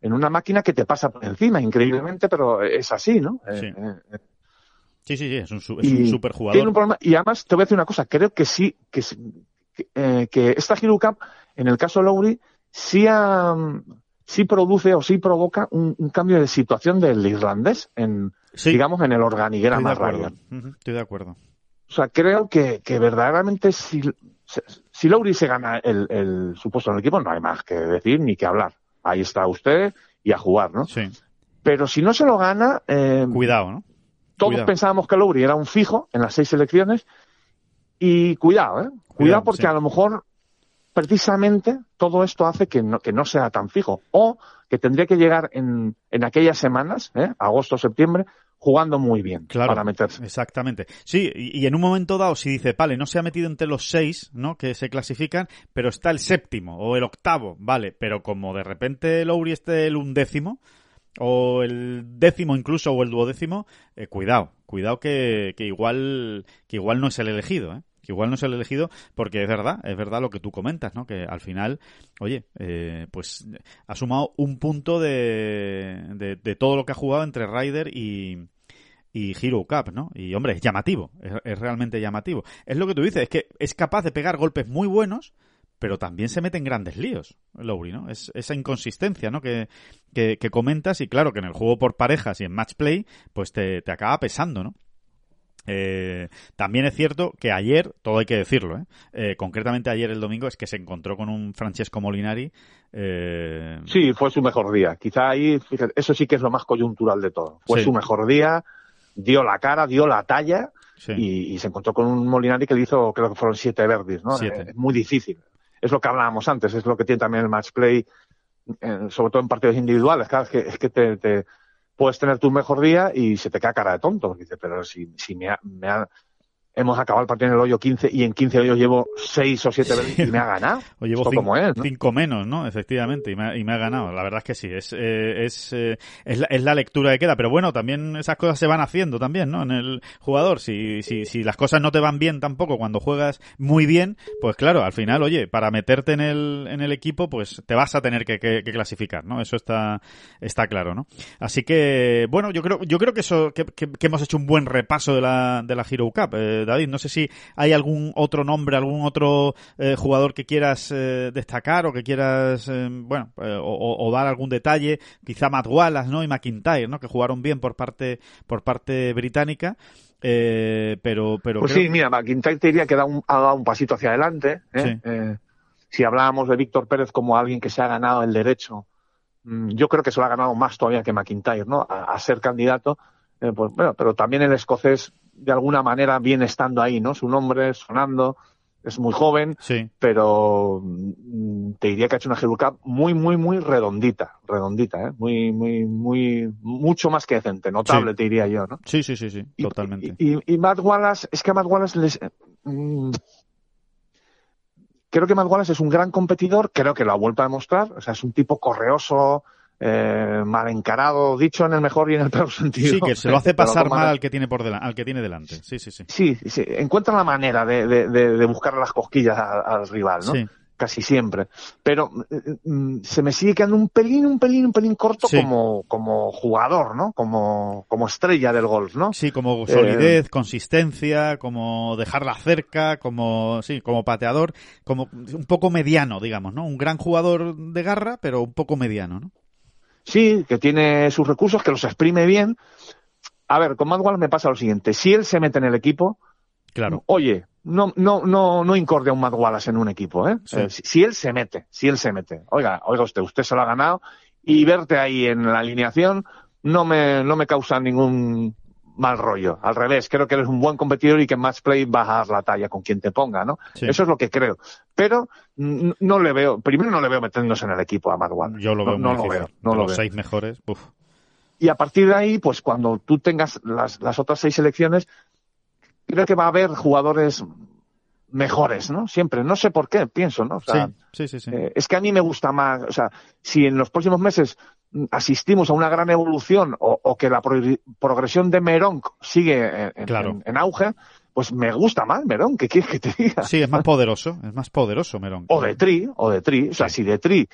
en una máquina que te pasa por encima, increíblemente, pero es así, ¿no? Eh, Sí. eh, eh, Sí, sí, sí, es un, es y un super tiene jugador. un problema, y además te voy a decir una cosa, creo que sí, que, eh, que esta Hero Cup, en el caso de Lowry, sí, ha, sí produce o sí provoca un, un cambio de situación del irlandés en, Sí, digamos, en el estoy de organigrama acuerdo. Ujú, Estoy de acuerdo. O sea, creo que, que verdaderamente si, si Lowry se gana el, el su puesto en el equipo, no hay más que decir ni que hablar. Ahí está usted y a jugar, ¿no? Sí. Pero si no se lo gana, eh, Cuidado, ¿no? Todos cuidado. pensábamos que Lowry era un fijo en las seis selecciones y cuidado, ¿eh? Cuidado, Cuidado, porque sí. a lo mejor precisamente todo esto hace que no, que no sea tan fijo o que tendría que llegar en, en aquellas semanas, ¿eh? agosto, septiembre, jugando muy bien Claro. para meterse. Exactamente. Sí, y, y en un momento dado, si dice, vale, no se ha metido entre los seis, ¿no? Que se clasifican, pero está el séptimo o el octavo, vale, pero como de repente Lowry esté el undécimo, o el décimo incluso, o el duodécimo, eh, cuidado, cuidado que, que igual, que igual no es el elegido, ¿eh? que igual no es el elegido porque es verdad, es verdad lo que tú comentas, ¿no? Que al final, oye, eh, pues ha sumado un punto de, de, de, todo lo que ha jugado entre Ryder y, y Hero Cup, ¿no? Y hombre, es llamativo, es, es, realmente llamativo. Es lo que tú dices, es que es capaz de pegar golpes muy buenos, pero también se mete en grandes líos, Lowry, ¿no? Es esa inconsistencia, ¿no? Que, que, que, comentas y claro que en el juego por parejas y en match play, pues te, te acaba pesando, ¿no? Eh, también es cierto que ayer, todo hay que decirlo, ¿eh? Eh, concretamente ayer el domingo, es que se encontró con un Francesco Molinari. Eh, Sí, fue su mejor día. Quizá ahí, fíjate, eso sí que es lo más coyuntural de todo. Fue Sí. su mejor día, dio la cara, dio la talla sí. y, y se encontró con un Molinari que le hizo, creo que fueron siete verdis, ¿no? Siete. Eh, Es muy difícil. Es lo que hablábamos antes, es lo que tiene también el match play, sobre todo en partidos individuales. Claro, es que, es que te, puedes tener tu mejor día y se te cae cara de tonto. Porque dices, pero si, si me me ha- hemos acabado el partido en el hoyo 15 y en 15 hoyos llevo 6 o 7 verdis y me ha ganado. *laughs* O llevo Esto cinco, como es, ¿no? cinco menos, ¿no? Efectivamente, y me, ha, y me ha ganado. La verdad es que sí, es, eh, es, eh, es, la, es la lectura que queda. Pero bueno, también esas cosas se van haciendo también, ¿no? En el jugador. Si, si, si las cosas no te van bien tampoco cuando juegas muy bien, pues claro, al final, oye, para meterte en el, en el equipo, pues te vas a tener que, que, que clasificar, ¿no? Eso está, está claro, ¿no? Así que, bueno, yo creo, yo creo que eso, que, que, que hemos hecho un buen repaso de la, de la Hero Cup. Eh, David, no sé si hay algún otro nombre, algún otro eh, jugador que quieras eh, destacar o que quieras, eh, bueno, eh, o, o, dar algún detalle, quizá Matt Wallace, ¿no? Y McIntyre, ¿no? Que jugaron bien por parte, por parte británica. Eh, pero, pero Pues creo... sí, mira, McIntyre te diría que da un, ha dado un pasito hacia adelante. ¿eh? Sí. Eh, si hablábamos de Víctor Pérez como alguien que se ha ganado el derecho, mm, yo creo que se lo ha ganado más todavía que McIntyre, ¿no? A, a ser candidato. Eh, pues, bueno, pero también el escocés, de alguna manera, viene estando ahí, ¿no? Su nombre sonando, es muy joven, Sí. pero mm, te diría que ha hecho una Cup muy, muy, muy redondita, redondita, ¿eh? Muy, muy, muy, mucho más que decente, notable, Sí. te diría yo, ¿no? Sí, sí, sí, sí, Y- totalmente. Y, y, y Matt Wallace, es que a Matt Wallace les. mm, creo que Matt Wallace es un gran competidor, creo que lo ha vuelto a demostrar. O sea, es un tipo correoso, eh, mal encarado, dicho en el mejor y en el peor *laughs* sentido. Sí, que se lo hace pasar mal al que tiene por delante, al que tiene delante. Sí, sí, sí. Sí, sí, encuentra la manera de, de, de, de buscar las cosquillas al rival, ¿no? Sí. Casi siempre. Pero eh, mm, se me sigue quedando un pelín, un pelín, un pelín corto Sí. como, como jugador, ¿no? Como, como estrella del golf, ¿no? Sí, Eh, como solidez, consistencia, como dejarla cerca, como sí, como pateador, como un poco mediano, digamos, ¿no? Un gran jugador de garra, pero un poco mediano, ¿no? Sí, que tiene sus recursos, que los exprime bien. A ver, con Wallace me pasa lo siguiente. Si él se mete en el equipo, Claro. oye, no, no, no, no incorde a un Matt Wallace en un equipo, ¿eh? Sí. Eh, si, si él se mete, si él se mete. Oiga, oiga usted, usted se lo ha ganado y verte ahí en la alineación no me, no me causa ningún mal rollo. Al revés, creo que eres un buen competidor y que en match play vas a dar la talla con quien te ponga, ¿no? Sí. Eso es lo que creo. Pero no le veo, primero no le veo metiéndose en el equipo a Matt Wallace. Yo lo veo no, lo veo, no De lo los veo. seis mejores, uf. Y a partir de ahí, pues cuando tú tengas las, las otras seis selecciones, creo que va a haber jugadores mejores, ¿no? Siempre. No sé por qué, pienso, ¿no? O sea, sí, sí, sí, sí. eh, es que a mí me gusta más, o sea, si en los próximos meses asistimos a una gran evolución o, o que la pro- progresión de Meronk sigue en, Claro. en- en auge, pues me gusta más Meronk, ¿qué quieres que te diga? Sí, es más poderoso, es más poderoso Merón. O de Tri, o de Tri, o sea, Sí. si de Tri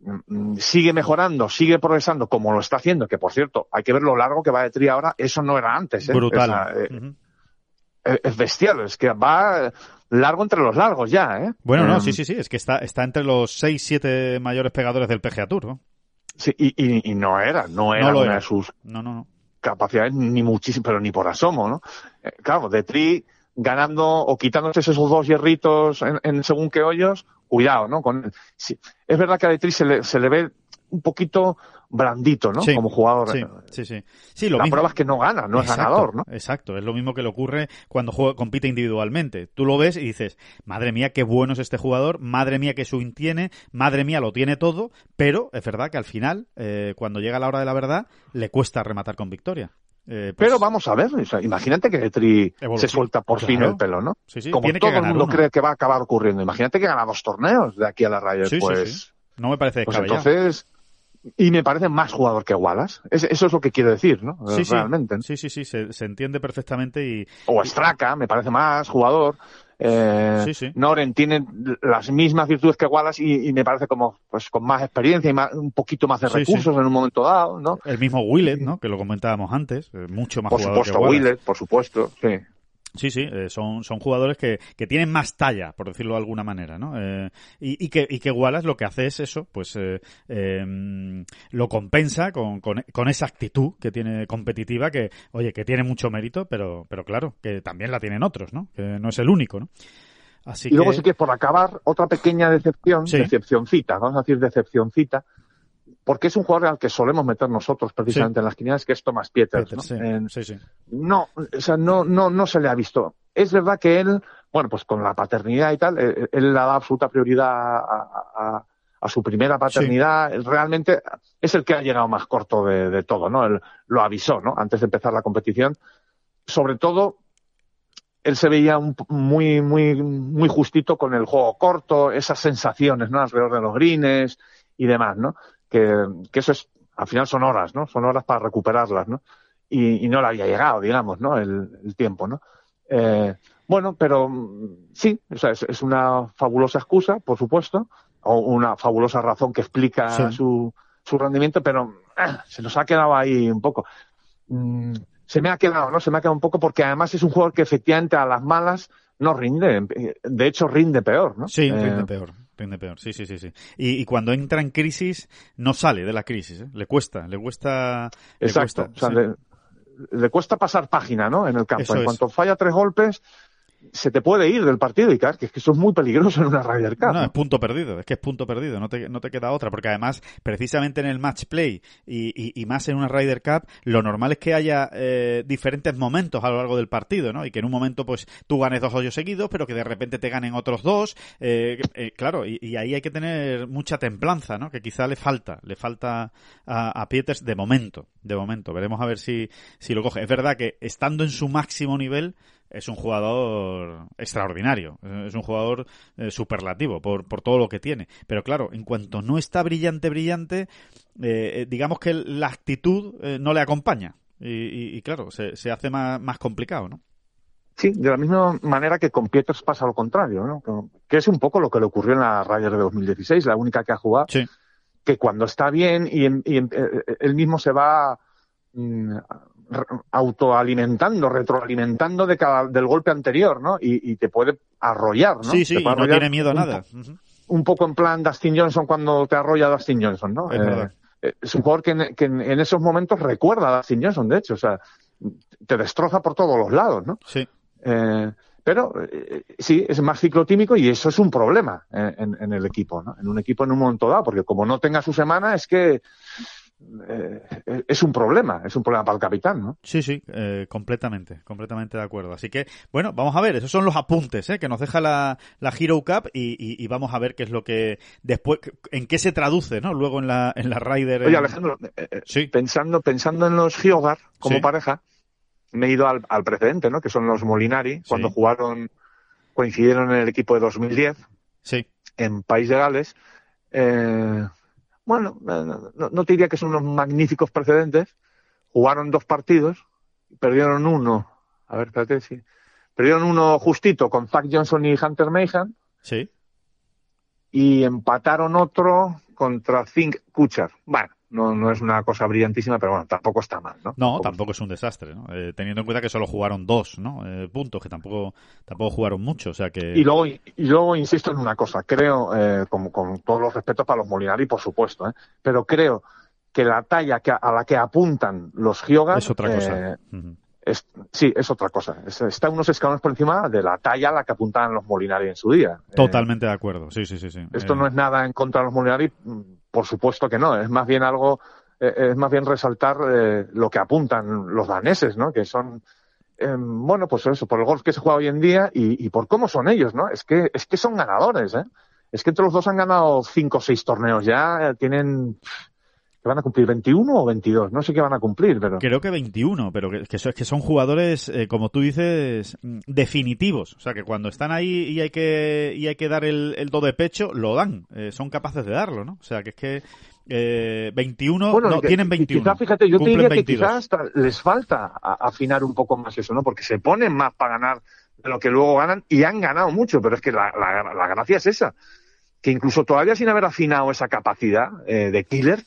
mm, mm, sigue mejorando, sigue progresando como lo está haciendo, que por cierto, hay que ver lo largo que va de Tri ahora, eso no era antes, ¿eh? Brutal. Eh, Ujú. es, es bestial, es que va largo entre los largos ya, ¿eh? Bueno, no, Em, sí, sí, sí, es que está, está entre los seis, siete mayores pegadores del PGA Tour, ¿no? Sí, y, y- y no era, no era una era. de sus No, no, no. capacidades ni muchísimo, pero ni por asomo, ¿no? Eh, claro, de Tri ganando o quitándose esos dos hierritos en, en según qué hoyos, cuidado, ¿no? Con, sí, es verdad que a de Tri se le, se le ve un poquito blandito, ¿no? Sí, Como jugador. Sí, sí, sí. Sí, lo la mismo. prueba es que no gana, no es ganador, ¿no? Exacto, es lo mismo que le ocurre cuando juega, compite individualmente. Tú lo ves y dices, madre mía, qué bueno es este jugador, madre mía, qué swing tiene, madre mía, lo tiene todo, pero es verdad que al final, eh, cuando llega la hora de la verdad, le cuesta rematar con victoria. Eh, pues, Pero vamos a ver, o sea, imagínate que Tri se suelta por fin el pelo, ¿no? sí, sí, Como tiene todo que el ganar mundo uno. cree que va a acabar ocurriendo. Imagínate que gana dos torneos de aquí a la raya, Sí, pues, sí. No me parece pues descabellado. entonces, y me parece más jugador que Wallace. Es- eso es lo que quiero decir, ¿no? Sí, sí. Realmente. Sí, sí, sí, se, se entiende perfectamente y O Straka, me parece más jugador. Eh, Sí, sí. Noren tiene las mismas virtudes que Wallace y, y me parece como pues con más experiencia y más- un poquito más de Sí, recursos en un momento dado, ¿no? El mismo Willet, ¿no? Que lo comentábamos antes, eh, mucho más Por jugador supuesto, que Wallace. Willett, por supuesto, sí. Sí, sí, eh, son, son jugadores que, que tienen más talla, por decirlo de alguna manera, ¿no? Eh, y, y, que, y que Wallace lo que hace es eso, pues eh, eh, lo compensa con, con, con esa actitud que tiene competitiva, que, oye, que tiene mucho mérito, pero, pero claro, que también la tienen otros, ¿no? Que no es el único, ¿no? Así Y luego que... sí que por acabar, otra pequeña decepción, Sí. decepcioncita, vamos a decir decepcioncita, porque es un jugador al que solemos meter nosotros precisamente Sí. en las quinielas, que es Thomas Pieters. Peter, ¿no? sí, sí, no, o sea, no, no, no se le ha visto. Es verdad que él, bueno, pues con la paternidad y tal, eh, él le da absoluta prioridad a, a- a- a su primera paternidad. Él realmente es el que ha llegado más corto de, de todo, ¿no? Él lo avisó, ¿no? Antes de empezar la competición. Sobre todo, él se veía un muy, muy, muy justito con el juego corto, esas sensaciones, ¿no? Alrededor de los greens y demás, ¿no? Que, que eso es, al final son horas, ¿no? Son horas para recuperarlas, ¿no? Y, y no le había llegado, digamos, ¿no? El, el tiempo, ¿no? Eh, bueno, pero mm, sí, o sea, es, es una fabulosa excusa, por supuesto, o una fabulosa razón que explica Sí. su, su rendimiento, pero ah, se nos ha quedado ahí un poco. Mm, se me ha quedado, ¿no? Se me ha quedado un poco porque además es un jugador que efectivamente a las malas no rinde, de hecho rinde peor, ¿no? Sí, Eh, rinde peor. Rinde peor, sí, sí, sí, sí. Y, y cuando entra en crisis, no sale de la crisis, ¿eh? Le cuesta, le cuesta... le Exacto. cuesta, o sea, sí. le, le cuesta pasar página, ¿no? En el campo. Eso en es. cuanto falla tres golpes, se te puede ir del partido y claro, que es que eso es muy peligroso en una Ryder Cup. No, ¿no? es punto perdido, es que es punto perdido, no te, no te queda otra, porque además, precisamente en el match play y, y- y más en una Ryder Cup, lo normal es que haya eh, diferentes momentos a lo largo del partido, ¿no? Y que en un momento, pues, tú ganes dos hoyos seguidos, pero que de repente te ganen otros dos, eh, eh, claro, y, y ahí hay que tener mucha templanza, ¿no? Que quizá le falta, le falta a, a Pieters de momento, de momento, veremos a ver si, si lo coge. Es verdad que estando en su máximo nivel, es un jugador extraordinario, es un jugador eh, superlativo por, por todo lo que tiene. Pero claro, en cuanto no está brillante, brillante, eh, eh, digamos que la actitud eh, no le acompaña. Y, y- y claro, se, se hace más, más complicado, ¿no? Sí, de la misma manera que con Pieters pasa lo contrario, ¿no? Que- es un poco lo que le ocurrió en la Ryder de 2016, la única que ha jugado, Sí, que cuando está bien y, en- y en- él mismo se va mm, autoalimentando, retroalimentando de cada, del golpe anterior, ¿no? Y, y te puede arrollar, ¿no? sí, sí, y no tiene miedo a un nada. un poco en plan Dustin Johnson cuando te arrolla Dustin Johnson, ¿no? Es verdad. eh, es un jugador que, en, que en- esos momentos recuerda a Dustin Johnson, de hecho, o sea, te destroza por todos los lados, ¿no? Sí, Eh, pero eh, sí, es más ciclotímico y eso es un problema en, en- en el equipo, ¿no? En un equipo en un momento dado, porque como no tenga su semana es que eh, es un problema, es un problema para el capitán, ¿no? sí, sí, eh, completamente, completamente de acuerdo. Así que, bueno, vamos a ver, esos son los apuntes ¿eh? que nos deja la, la Hero Cup y, y- y vamos a ver qué es lo que después, en qué se traduce, ¿no? Luego en la, en la Ryder. Oye, Alejandro, eh, Sí. pensando, pensando en los Hyogar como Sí. pareja, me he ido al, al precedente, ¿no? Que son los Molinari, cuando Sí. jugaron, coincidieron en el equipo de 2010 Sí, en País de Gales. Eh, bueno, no, no te diría que son unos magníficos precedentes. Jugaron dos partidos, perdieron uno. A ver, espérate, sí. Perdieron uno justito con Zach Johnson y Hunter Mayhan sí. y empataron otro contra Zink Kuchar. Bueno, no, no es una cosa brillantísima, pero bueno, tampoco está mal, ¿no? No, tampoco es un desastre, ¿no? Eh, teniendo en cuenta que solo jugaron dos, ¿no? Eh, puntos, que tampoco, tampoco jugaron mucho, o sea que... Y luego, y luego insisto en una cosa, creo, eh, como con todos los respetos para los Molinari, por supuesto, ¿eh? pero creo que la talla que, a la que apuntan los Hyogar es otra cosa. eh, es- sí, es otra cosa. Es- está unos escalones por encima de la talla a la que apuntaban los Molinari en su día. Eh, Totalmente de acuerdo, sí, sí, sí. sí. esto no es nada en contra de los Molinari, por supuesto que no. Es más bien algo, eh, es más bien resaltar eh, lo que apuntan los daneses, ¿no? Que son, eh, bueno, pues eso, por el golf que se juega hoy en día y, y por cómo son ellos, ¿no? Es que, es que son ganadores, ¿eh? Es que entre los dos han ganado cinco o seis torneos ya, eh, tienen, que van a cumplir 21 o 22, no sé qué van a cumplir, pero... Creo que 21, pero que, que, son, que son jugadores, eh, como tú dices, mm, definitivos. O sea, que cuando están ahí y hay que, y hay que dar el, el do de pecho, lo dan. Eh, son capaces de darlo, ¿no? O sea, que es que eh, 21, Bueno, no, que- tienen que 21. Quizá, fíjate, yo te cumplen diría que 22. quizás hasta les falta afinar un poco más eso, ¿no? Porque se ponen más para ganar de lo que luego ganan y han ganado mucho, pero es que la, la, la gracia es esa, que incluso todavía sin haber afinado esa capacidad eh, de killer,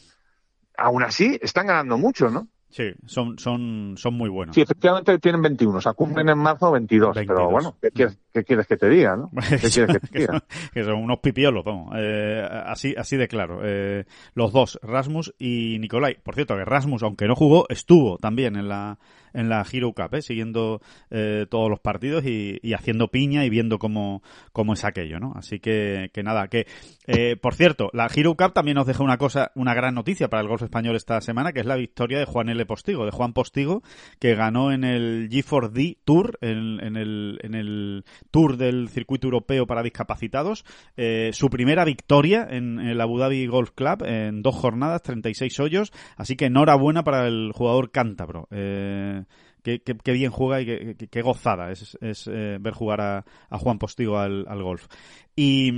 aún así están ganando mucho, ¿no? Sí, son, son, son muy buenos. Sí, efectivamente tienen 21, o sea, cumplen en marzo 22, 22. pero bueno, ¿qué quieres, qué quieres que te diga, no? *laughs* ¿Qué quieres que te que, diga? son, que son unos pipiolos, vamos. Eh, así, así de claro. Eh, los dos, Rasmus y Nicolai. Por cierto, que Rasmus, aunque no jugó, estuvo también en la, en la Hero Cup, ¿eh? siguiendo eh, todos los partidos y, y, haciendo piña y viendo cómo, cómo es aquello, ¿no? Así que, que nada, que, eh, por cierto, la Hero Cup también nos deja una cosa, una gran noticia para el golf español esta semana, que es la victoria de Juan L. Postigo, de Juan Postigo, que ganó en el G4D Tour, en, en, el, en el Tour del circuito europeo para discapacitados, eh, su primera victoria en el Abu Dhabi Golf Club en dos jornadas, 36 hoyos, así que enhorabuena para el jugador cántabro. Eh, Qué, qué, qué, bien juega y qué, qué gozada es, es eh, ver jugar a, a, Juan Postigo al, al golf. Y,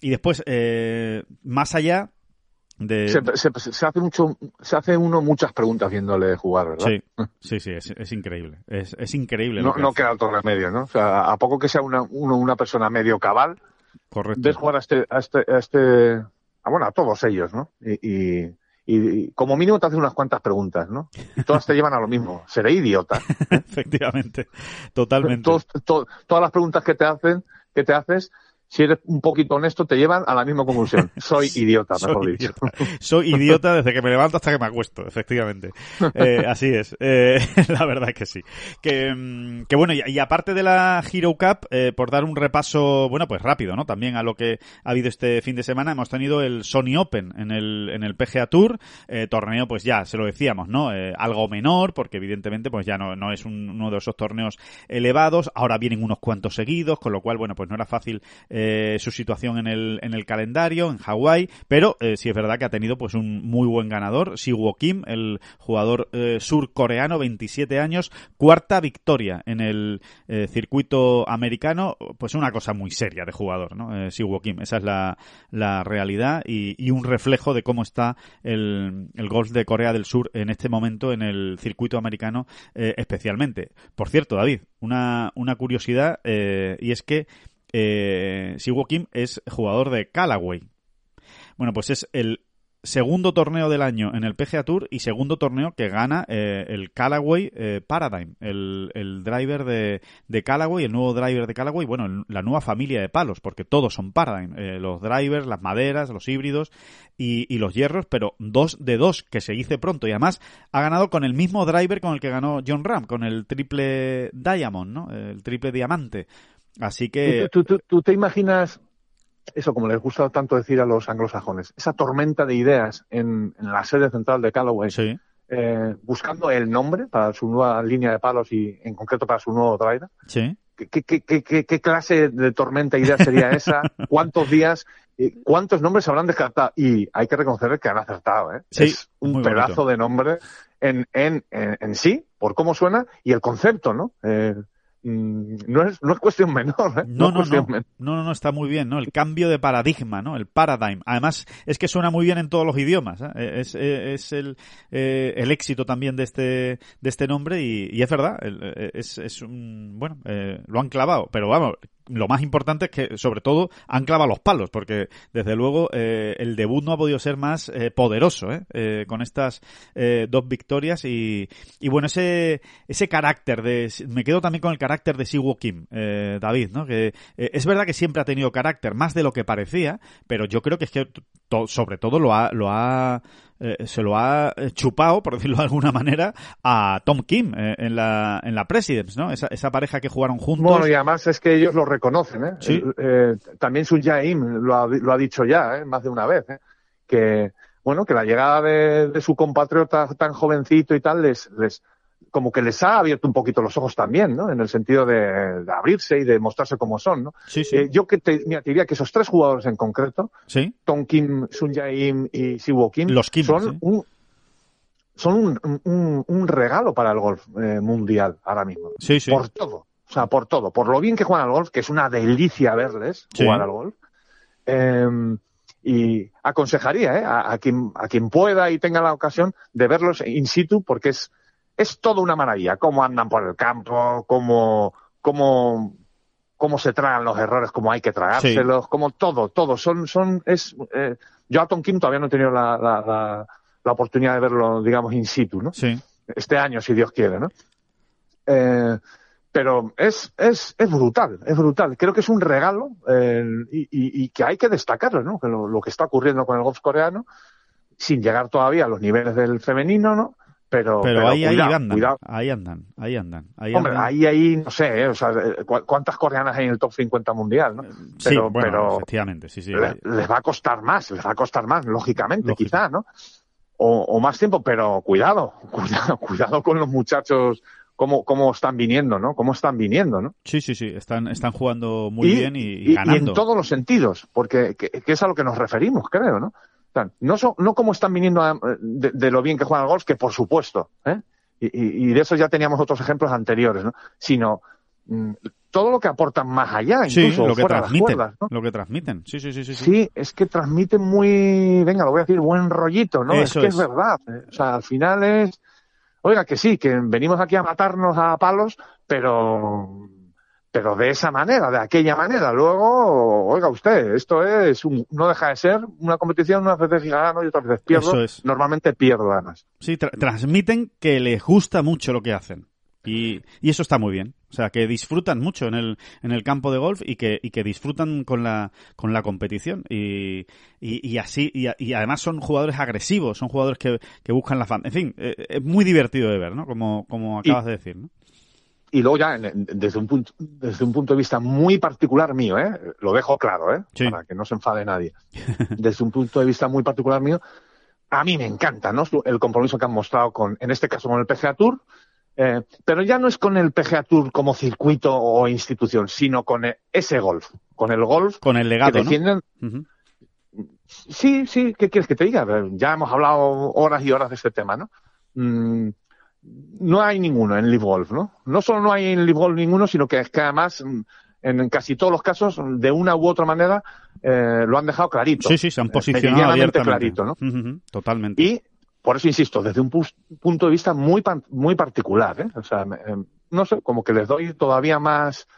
y después, eh, más allá de... Se, se, se, hace mucho, se hace uno muchas preguntas viéndole jugar, ¿verdad? Sí, sí, sí, es, es increíble. Es, es increíble. No, no queda otro remedio, ¿no? O sea, a poco que sea una, uno, una persona medio cabal, Correcto. ves jugar a este, a este, a este, a, bueno, a todos ellos, ¿no? Y, y, y, como mínimo te hacen unas cuantas preguntas, ¿no? Y todas te llevan a lo mismo. Seré idiota. *laughs* Efectivamente, totalmente. Todos, to, todas las preguntas que te hacen, que te haces, si eres un poquito honesto, te llevan a la misma conclusión. *laughs* Soy idiota, mejor Soy dicho. Idiota. Soy idiota desde que me levanto hasta que me acuesto, efectivamente. Eh, así es. Eh, *laughs* la verdad es que sí. Que, que bueno, y, y, aparte de la Hero Cup, eh, por dar un repaso, bueno, pues rápido, ¿no? También a lo que ha habido este fin de semana, hemos tenido el Sony Open en el, en el PGA Tour, eh, torneo, pues ya, se lo decíamos, ¿no? Algo menor, porque evidentemente, pues ya no, no es un, uno de esos torneos elevados. Ahora vienen unos cuantos seguidos, con lo cual, bueno, pues no era fácil eh, su situación en el, en el calendario, en Hawái, pero eh, sí es verdad que ha tenido pues un muy buen ganador, Siwoo Kim, el jugador eh, surcoreano, 27 años, cuarta victoria en el eh, circuito americano, pues una cosa muy seria de jugador, ¿no? Eh, Siwoo Kim, esa es la, la realidad y, y, un reflejo de cómo está el, el, golf de Corea del Sur en este momento en el circuito americano eh, especialmente. Por cierto, David, una, una curiosidad eh, y es que eh, Siwoo Kim es jugador de Callaway. Bueno, pues es el segundo torneo del año en el PGA Tour y segundo torneo que gana eh, el Callaway eh, Paradigm, el, el driver de, de, Callaway, el nuevo driver de Callaway, bueno, la nueva familia de palos, porque todos son Paradigm, eh, los drivers, las maderas, los híbridos y, y, los hierros, pero dos de dos que se dice pronto y además ha ganado con el mismo driver con el que ganó John Ram, con el triple Diamond, ¿no? El triple diamante. Así que... ¿Tú, tú, tú te imaginas eso, como les gusta tanto decir a los anglosajones, esa tormenta de ideas en, en la sede central de Callaway, sí. eh, buscando el nombre para su nueva línea de palos y en concreto para su nuevo driver. Sí. ¿Qué, qué, qué, ¿Qué, clase de tormenta de ideas sería esa? *laughs* ¿Cuántos días? ¿Cuántos nombres habrán descartado? Y hay que reconocer que han acertado. ¿eh? Sí, es un pedazo bonito. de nombre en, en, en, en, sí, por cómo suena y el concepto, ¿no? Eh, no es, no es cuestión menor. ¿eh? No, no, no, no, menor. no, no, no, está muy bien, ¿no? El cambio de paradigma, ¿no? El paradigm. Además, es que suena muy bien en todos los idiomas. ¿eh? Es, es el, eh, el éxito también de este, de este nombre y, y es verdad. Es, es un, bueno, eh, lo han clavado, pero vamos, lo más importante es que, sobre todo, han clavado los palos, porque desde luego eh, el debut no ha podido ser más eh, poderoso, ¿eh? ¿eh? con estas eh, dos victorias y, y, bueno, ese, ese carácter de, me quedo también con el carácter de Siwoo Kim, eh, David, ¿no? Que es verdad que siempre ha tenido carácter, más de lo que parecía, pero yo creo que es que sobre todo lo ha, lo ha eh, se lo ha chupado, por decirlo de alguna manera, a Tom Kim eh, en la en la Presidents, ¿no? Esa, esa, pareja que jugaron juntos. Bueno, y además es que ellos lo reconocen, ¿eh? ¿Sí? eh también Sun Jae-im lo ha, lo ha dicho ya, ¿eh? más de una vez, ¿eh? que bueno, que la llegada de, de, su compatriota tan jovencito y tal les, les como que les ha abierto un poquito los ojos también, ¿no? En el sentido de, de abrirse y de mostrarse como son, ¿no? Sí, sí. Eh, yo que te, mira, te diría que esos tres jugadores en concreto, ¿Sí? Tom Kim, Sun Jae-im y Siwoo Kim, Los Kim, son sí. un son un, un, un, regalo para el golf eh, mundial ahora mismo. Sí, sí. Por todo. O sea, por todo. Por lo bien que juegan al golf, que es una delicia verles jugar al golf. Eh, y aconsejaría ¿eh? a, a, quien, a quien pueda y tenga la ocasión de verlos in situ porque es, es toda una maravilla. Cómo andan por el campo, cómo, cómo, cómo se tragan los errores, cómo hay que tragárselos, como todo, todo. Son, son, es, eh, yo a Tom Kim todavía no he tenido la, la, la, la, oportunidad de verlo, digamos, in situ, ¿no? Sí. Este año, si Dios quiere, ¿no? Eh, pero es, es, es brutal, es brutal. Creo que es un regalo eh, y, y, y, que hay que destacarlo, ¿no? Que lo, lo, que está ocurriendo con el golf coreano, sin llegar todavía a los niveles del femenino, ¿no? Pero, pero, pero ahí, cuidado, ahí, andan, cuidado. ahí andan, ahí andan, ahí Hombre, andan. ahí, ahí, no sé, ¿eh? o sea, ¿cuántas coreanas hay en el top 50 mundial, no? Pero, sí, bueno, pero efectivamente, sí, sí. Les, les, va a costar más, les va a costar más, lógicamente, Lógico. quizá, ¿no? O, o, más tiempo, pero cuidado, *laughs* cuidado, cuidado con los muchachos cómo, cómo están viniendo, ¿no? Cómo están viniendo, ¿no? Sí, sí, sí, están, están jugando muy y, bien y, y, y, ganando. Y en todos los sentidos, porque que, que, es a lo que nos referimos, creo, ¿no? No, so, no como están viniendo a, de, de, lo bien que juegan al golf, que por supuesto, ¿eh? Y, y, de eso ya teníamos otros ejemplos anteriores, ¿no? Sino mmm, todo lo que aportan más allá, incluso sí, lo que fuera transmiten, de las cuerdas, ¿no? Lo que transmiten, sí, sí, sí, sí. Sí, es que transmiten muy, venga, lo voy a decir, buen rollito, ¿no? Eso es que es. es verdad. ¿eh? O sea, al final es, oiga, que sí, que venimos aquí a matarnos a palos, pero pero de esa manera, de aquella manera. Luego, oiga usted, esto es un, no deja de ser una competición, unas veces gano y otras veces pierdo. Eso es. Normalmente pierdo además. Sí, tra transmiten que les gusta mucho lo que hacen. Y, y, eso está muy bien. O sea, que disfrutan mucho en el, en el campo de golf y que, y que disfrutan con la, con la competición. Y, y, y así, y, y, además son jugadores agresivos, son jugadores que, que buscan la fan. En fin, eh, es muy divertido de ver, ¿no? Como, como acabas de decir, ¿no? Y luego ya desde un punto desde un punto de vista muy particular mío eh lo dejo claro eh sí. para que no se enfade nadie. *laughs* Desde un punto de vista muy particular mío a mí me encanta no el compromiso que han mostrado con en este caso con el PGA Tour eh, pero ya no es con el PGA Tour como circuito o institución sino con ese golf con el golf con el legado que defienden ¿no? uh -huh. sí sí qué quieres que te diga ya hemos hablado horas y horas de este tema no mm, no hay ninguno en Live Golf, ¿no? No solo no hay en Live Golf ninguno, sino que es que además en casi todos los casos, de una u otra manera, eh, lo han dejado clarito. Sí, sí, se han posicionado abiertamente. clarito, ¿no? Uh -huh, totalmente. Y por eso insisto, desde un punto de vista muy muy particular, ¿eh? O sea, no sé, como que les doy todavía más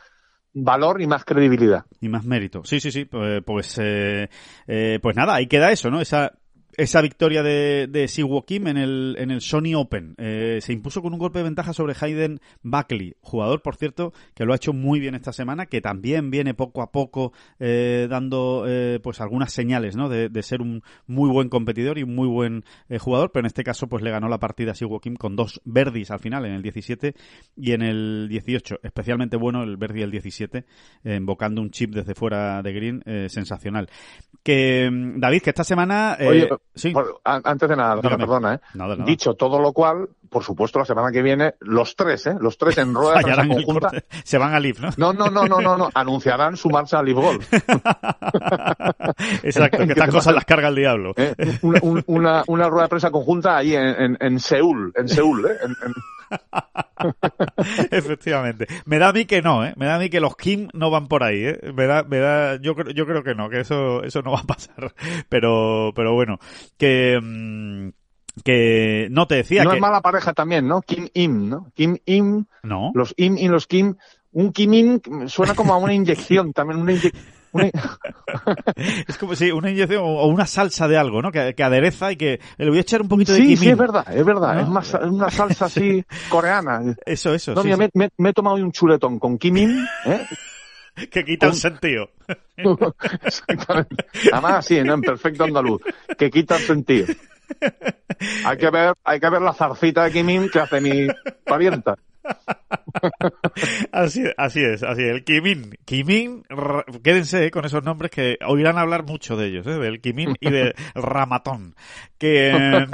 valor y más credibilidad. Y más mérito. Sí, sí, sí. Pues, eh, eh, pues nada, ahí queda eso, ¿no? Esa esa victoria de, de Siwoo Kim en el, en el Sony Open. Eh, se impuso con un golpe de ventaja sobre Hayden Buckley, jugador, por cierto, que lo ha hecho muy bien esta semana, que también viene poco a poco eh, dando eh, pues algunas señales ¿no? de, de, ser un muy buen competidor y un muy buen eh, jugador, pero en este caso pues le ganó la partida a Siwoo Kim con dos verdis al final, en el 17 y en el 18. Especialmente bueno el verdi del 17, invocando un chip desde fuera de green, eh, sensacional. Que David, que esta semana... eh, sí. Antes de nada, Dígame. perdona, ¿eh? Nada, nada. Dicho todo lo cual, por supuesto, la semana que viene, los tres, ¿eh? Los tres en *laughs* rueda de prensa conjunta. Se van a Live, ¿no? No, no, no, no, no, no. Anunciarán su marcha a Live Golf. *laughs* Exacto, que estas cosas las carga el diablo. ¿Eh? Una, una, una, rueda de prensa conjunta ahí en, en, en Seúl, en Seúl, ¿eh? En, en... *laughs* Efectivamente. Me da a mí que no, ¿eh? Me da a mí que los Kim no van por ahí, ¿eh? Me da, me da, yo creo, yo creo que no, que eso, eso no va a pasar. Pero, pero bueno, que, mmm, que no te decía no que... es mala pareja también, ¿no? Kim Im, ¿no? Kim Im. No. Los Im y los Kim. Un Kim Im suena como a una inyección, *laughs* también una inyección. Una... *laughs* es como si una inyección o una salsa de algo, ¿no? Que, que adereza y que le voy a echar un poquito sí, de Sí, sí, es verdad, es verdad. ¿No? Es más, una salsa así *laughs* coreana. Eso, eso. No, sí, mira. Me, me, me, he tomado un chuletón con Kimin, ¿eh? que quita el sentido. Exactamente. Además, sí, ¿no? En perfecto andaluz. Que quita el sentido. Hay que ver, hay que ver la zarcita de Kimin que hace mi parienta. así, es, así es. El Kimin. Kimin, quédense con esos nombres que oirán hablar mucho de ellos, ¿eh? del Kimin y del Ramatón. Que,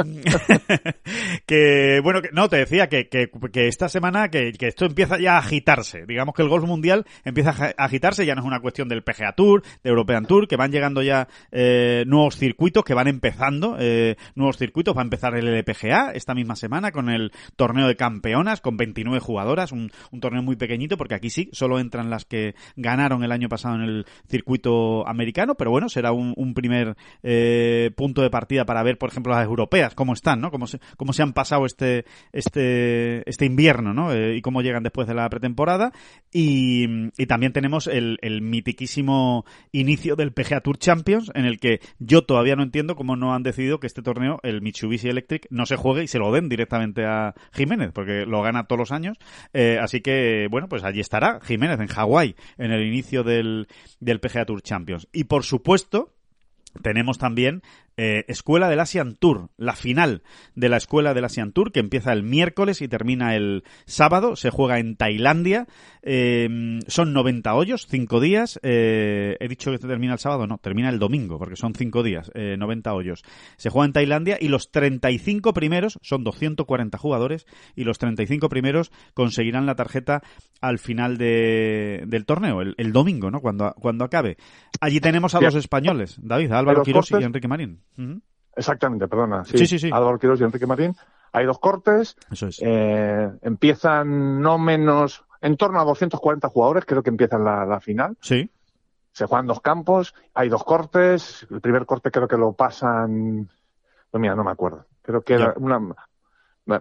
*laughs* que, bueno, que, no, te decía que, que, que esta semana que, que, esto empieza ya a agitarse. Digamos que el golf mundial empieza a agitarse, ya no es una cuestión del PGA Tour, de European Tour, que van llegando ya eh, nuevos circuitos, que van empezando, eh, nuevos circuitos. Va a empezar el LPGA esta misma semana con el torneo de campeonas, con 29 19 jugadoras, un, torneo muy pequeñito, porque aquí sí, solo entran las que ganaron el año pasado en el circuito americano, pero bueno, será un, un primer eh, punto de partida para ver, por ejemplo, las europeas, cómo están, ¿no? Cómo se, cómo se han pasado este, este, este invierno, ¿no? Eh, y cómo llegan después de la pretemporada. Y, y también tenemos el, el mitiquísimo inicio del PGA Tour Champions, en el que yo todavía no entiendo cómo no han decidido que este torneo, el Mitsubishi Electric, no se juegue y se lo den directamente a Jiménez, porque lo gana todos los años. Eh, así que, bueno, pues allí estará Jiménez, en Hawái, en el inicio del, del PGA Tour Champions. Y por supuesto, tenemos también eh, Escuela del Asian Tour, la final de la Escuela del Asian Tour, que empieza el miércoles y termina el sábado, se juega en Tailandia, eh, son 90 hoyos, 5 días, eh, he dicho que termina el sábado, no, termina el domingo, porque son 5 días, 90 hoyos. Se juega en Tailandia y los 35 primeros, son 240 jugadores, y los 35 primeros conseguirán la tarjeta al final de, del torneo, el, el, domingo, ¿no? Cuando, cuando acabe. Allí tenemos a dos españoles, David, Álvaro Quirós y Enrique Marín. Uh -huh. Exactamente, perdona. Sí, sí, sí. sí. Álvaro Quirós y Enrique Marín. Hay dos cortes. Eso es. Eh, empiezan no menos, en torno a 240 jugadores, creo que empiezan la, la final. Sí. Se juegan dos campos, hay dos cortes. El primer corte creo que lo pasan. Pues mira, no me acuerdo. Creo que era una.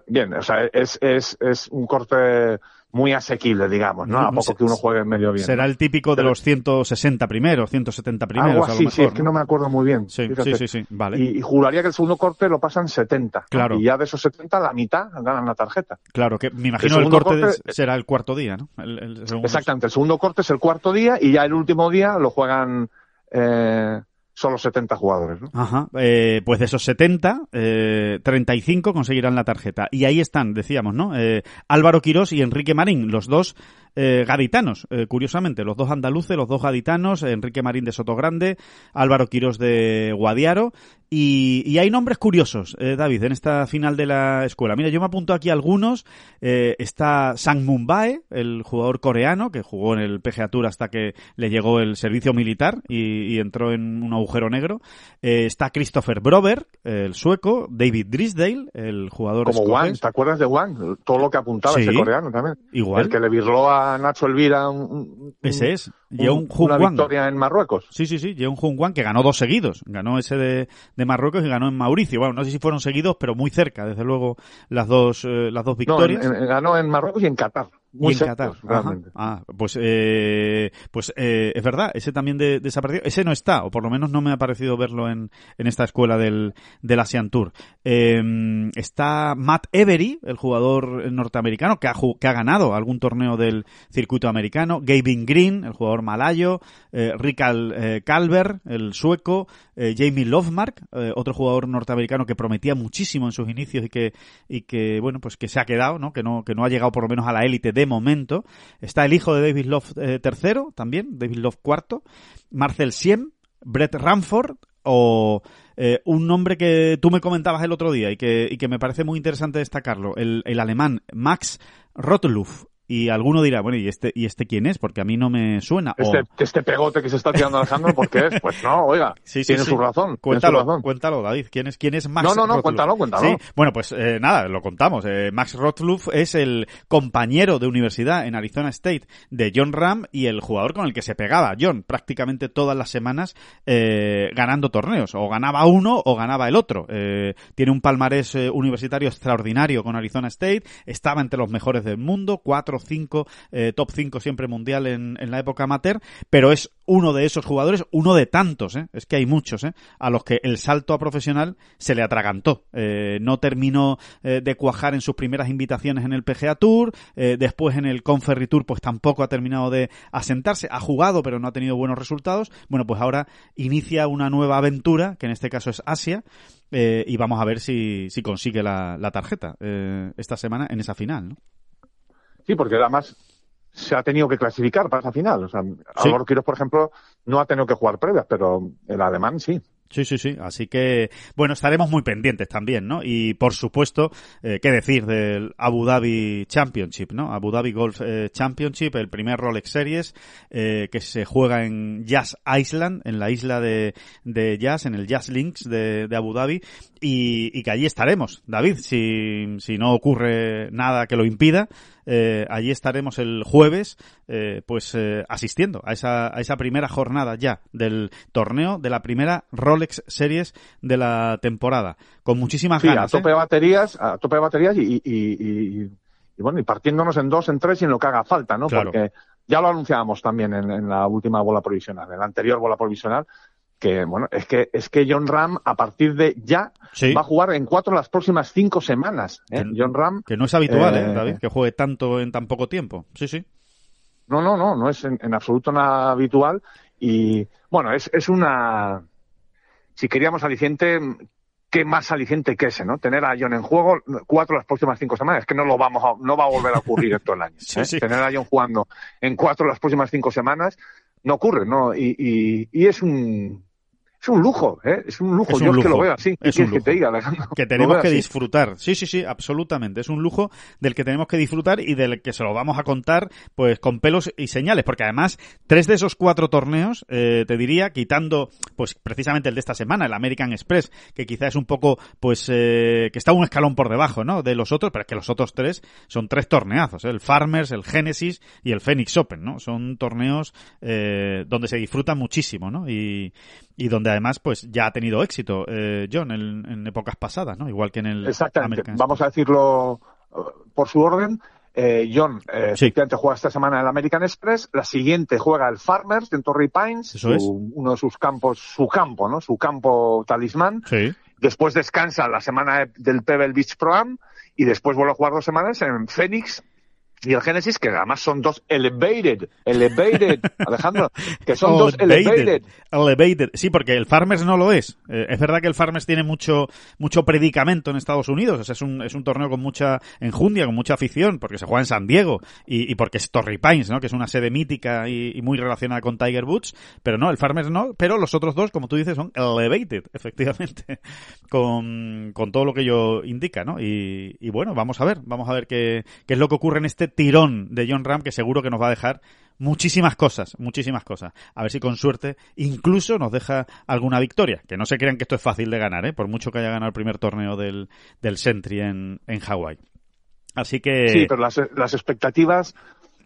Bien, o sea, es, es, es un corte muy asequible, digamos, ¿no? A poco que uno juegue medio bien. Será el típico de los 160 primeros, 170 primeros. Algo a lo así, mejor, sí, es que no me acuerdo muy bien. Sí, sí, sí, sí, vale. Y, y, juraría que el segundo corte lo pasan 70. Claro. Y ya de esos 70, la mitad ganan la tarjeta. Claro, que me imagino el, el corte, corte de, será el cuarto día, ¿no? El, el exactamente, el segundo corte es el cuarto día y ya el último día lo juegan eh, solo 70 jugadores. ¿no? Ajá. Eh, pues de esos 70, eh, 35 conseguirán la tarjeta. Y ahí están, decíamos, ¿no? Eh, Álvaro Quirós y Enrique Marín, los dos eh, gaditanos, eh, curiosamente, los dos andaluces, los dos gaditanos, Enrique Marín de Sotogrande, Álvaro Quirós de Guadiaro, y, y hay nombres curiosos, eh, David, en esta final de la escuela. Mira, yo me apunto aquí algunos, eh, está Sang Mumbae, el jugador coreano, que jugó en el PGA Tour hasta que le llegó el servicio militar y, y entró en un agujero negro, está Christopher Brober, el sueco, David Drisdale, el jugador Como escocés. Wang, ¿te acuerdas de Wang? Todo lo que apuntaba Sí. ese coreano también. Igual. El que le virló a Nacho Elvira un, Ese es, un- una victoria en Marruecos. Sí, sí, sí, Jung que ganó dos seguidos. Ganó ese de, de Marruecos y ganó en Mauricio. Bueno, no sé si fueron seguidos, pero muy cerca, desde luego, las dos, eh, las dos No, victorias. en- en- ganó en Marruecos y en Qatar. Muy y en Qatar. Realmente. Ah, pues, eh, pues eh, es verdad, ese también de- desapareció. Ese no está, o por lo menos no me ha parecido verlo en, en esta escuela del, del Asian Tour. Eh, está Matt Every, el jugador norteamericano, que ha, que ha ganado algún torneo del circuito americano. Gavin Green, el jugador malayo. Eh, Rikal eh, Calver, el sueco. Jamie Lovemark, otro jugador norteamericano que prometía muchísimo en sus inicios y que, y que, bueno, pues que se ha quedado, ¿no? Que no, que no ha llegado por lo menos a la élite de momento. Está el hijo de David Love eh, tercero, también, David Love cuarto. Marcel Siem, Brett Ramford o eh, un nombre que tú me comentabas el otro día y que, y que me parece muy interesante destacarlo, el, el alemán Max Rottluff. Y alguno dirá, bueno, ¿y este, ¿y este quién es? Porque a mí no me suena. O- Este, este pegote que se está tirando Alejandro, ¿por qué es? Pues no, oiga, *laughs* Sí, sí, tiene sí. su razón. tiene Cuéntalo, su razón. cuéntalo, David. ¿Quién es, quién es Max No, no, no, cuéntalo, cuéntalo. Sí, bueno, pues eh, nada, lo contamos. Eh, Max Rottluff es el compañero de universidad en Arizona State de John Ram y el jugador con el que se pegaba John prácticamente todas las semanas eh, ganando torneos. O ganaba uno o ganaba el otro. Eh, tiene un palmarés eh, universitario extraordinario con Arizona State. Estaba entre los mejores del mundo, cuatro, cinco, eh, top 5 siempre mundial en, la época amateur, pero es uno de esos jugadores, uno de tantos, ¿eh? es que hay muchos, ¿eh? a los que el salto a profesional se le atragantó. Eh, no terminó de cuajar en sus primeras invitaciones en el PGA Tour, después en el Conferry Tour pues tampoco ha terminado de asentarse, ha jugado pero no ha tenido buenos resultados. Bueno, pues ahora inicia una nueva aventura, que en este caso es Asia, y vamos a ver si, si consigue la, tarjeta esta semana en esa final. ¿no? Sí, porque además se ha tenido que clasificar para esa final. O sea, Álvaro Quiroz, por ejemplo, no ha tenido que jugar previas, pero el alemán sí. Sí, sí, sí. Así que, bueno, estaremos muy pendientes también, ¿no? Y por supuesto, eh, qué decir del Abu Dhabi Championship, ¿no? Abu Dhabi Golf eh, Championship, el primer Rolex Series, eh, que se juega en Jazz Island, en la isla de, de Jazz, en el Jazz Links de, de Abu Dhabi, y, y, que allí estaremos, David, si, si no ocurre nada que lo impida. Eh, allí estaremos el jueves, eh, pues eh, asistiendo a esa, a esa primera jornada ya del torneo de la primera Rolex Series de la temporada, con muchísimas Sí, ganas. a tope ¿eh? de baterías, a tope de baterías y, y, y- y- y bueno, y partiéndonos en dos, en tres y en lo que haga falta, ¿no? Claro. Porque ya lo anunciábamos también en, en la última bola provisional, en la anterior bola provisional, que bueno, es que es que John Ram a partir de ya Sí. va a jugar en cuatro las próximas cinco semanas. ¿eh? Que- John Ram, Que no es habitual, ¿eh, Eh, David? Que juegue tanto en tan poco tiempo. Sí, sí. no, no, no, no es en, en absoluto nada habitual y bueno, es, es una, si queríamos aliciente, qué más aliciente que ese, ¿no? Tener a John en juego cuatro las próximas cinco semanas, es que no lo vamos a, no va a volver a ocurrir en todo el año. *laughs* Sí, ¿eh? sí. Tener a John jugando en cuatro las próximas cinco semanas no ocurre, ¿no? Y, y, y es un, es un lujo, ¿eh? Es un lujo. Es un Yo es que lo lujo. veo así. ¿Qué Es un quieres que te lujo. diga, Alejandro? que tenemos que así. disfrutar. Sí, sí, sí, absolutamente. Es un lujo del que tenemos que disfrutar y del que se lo vamos a contar pues con pelos y señales, porque además tres de esos cuatro torneos, eh, te diría, quitando pues precisamente el de esta semana, el American Express, que quizá es un poco pues eh, que está un escalón por debajo, ¿no? De los otros, pero es que los otros tres son tres torneazos, ¿eh? el Farmers, el Genesis y el Phoenix Open, ¿no? Son torneos eh, donde se disfruta muchísimo, ¿no? Y, y donde además pues ya ha tenido éxito eh, John en, en épocas pasadas, ¿no? Igual que en el Exactamente. American Vamos a decirlo eh, por su orden. Eh, John, eh, Sí. efectivamente, juega esta semana el American Express. La siguiente juega el Farmers en Torrey Pines, Eso su- es. uno de sus campos, su campo, ¿no? Su campo talismán. Sí, Después descansa la semana de- del Pebble Beach Pro Am y después vuelve a jugar dos semanas en Phoenix y el Genesis, que además son dos elevated, elevated, *laughs* Alejandro, que son dos elevated. Elevated. Sí, porque el Farmers no lo es. Eh, es verdad que el Farmers tiene mucho mucho predicamento en Estados Unidos. O sea, es un, es un torneo con mucha enjundia, con mucha afición, porque se juega en San Diego y, y porque es Torrey Pines, ¿no? Que es una sede mítica y, y muy relacionada con Tiger Woods. Pero no, el Farmers no. Pero los otros dos, como tú dices, son elevated, *laughs* efectivamente. Con, con todo lo que ello indica, ¿no? Y, y bueno, vamos a ver. Vamos a ver qué, qué es lo que ocurre en este tirón de John Ram, que seguro que nos va a dejar muchísimas cosas, muchísimas cosas. A ver si con suerte incluso nos deja alguna victoria. Que no se crean que esto es fácil de ganar, ¿eh? por mucho que haya ganado el primer torneo del, del Sentry en, en Hawái. Así que... Sí, pero las, las expectativas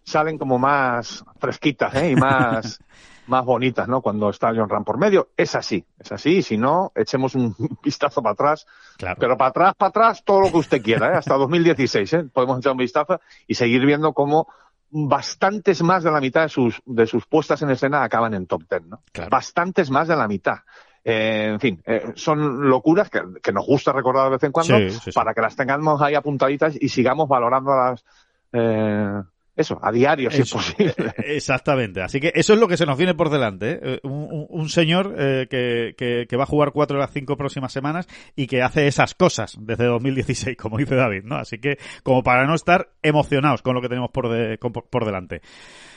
salen como más fresquitas ¿eh? y más, *laughs* más bonitas, ¿no? Cuando está John Ram por medio. Es así, es así. Y si no, echemos un *laughs* vistazo para atrás. claro. Pero para atrás, para atrás, todo lo que usted quiera, ¿eh? Hasta *laughs* 2016, ¿eh? Podemos echar un vistazo y seguir viendo cómo bastantes más de la mitad de sus, de sus puestas en escena acaban en top 10, ¿no? Claro. Bastantes más de la mitad. Eh, en fin, eh, son locuras que, que nos gusta recordar de vez en cuando Sí, sí, sí. para que las tengamos ahí apuntaditas y sigamos valorándolas, eh, eso, a diario, si es posible. *laughs* Exactamente. Así que eso es lo que se nos viene por delante. ¿eh? Eh, Un, un- un señor eh, que, que- que va a jugar cuatro de las cinco próximas semanas y que hace esas cosas desde 2016, como dice David, ¿no? Así que como para no estar emocionados con lo que tenemos por, de- con- por delante.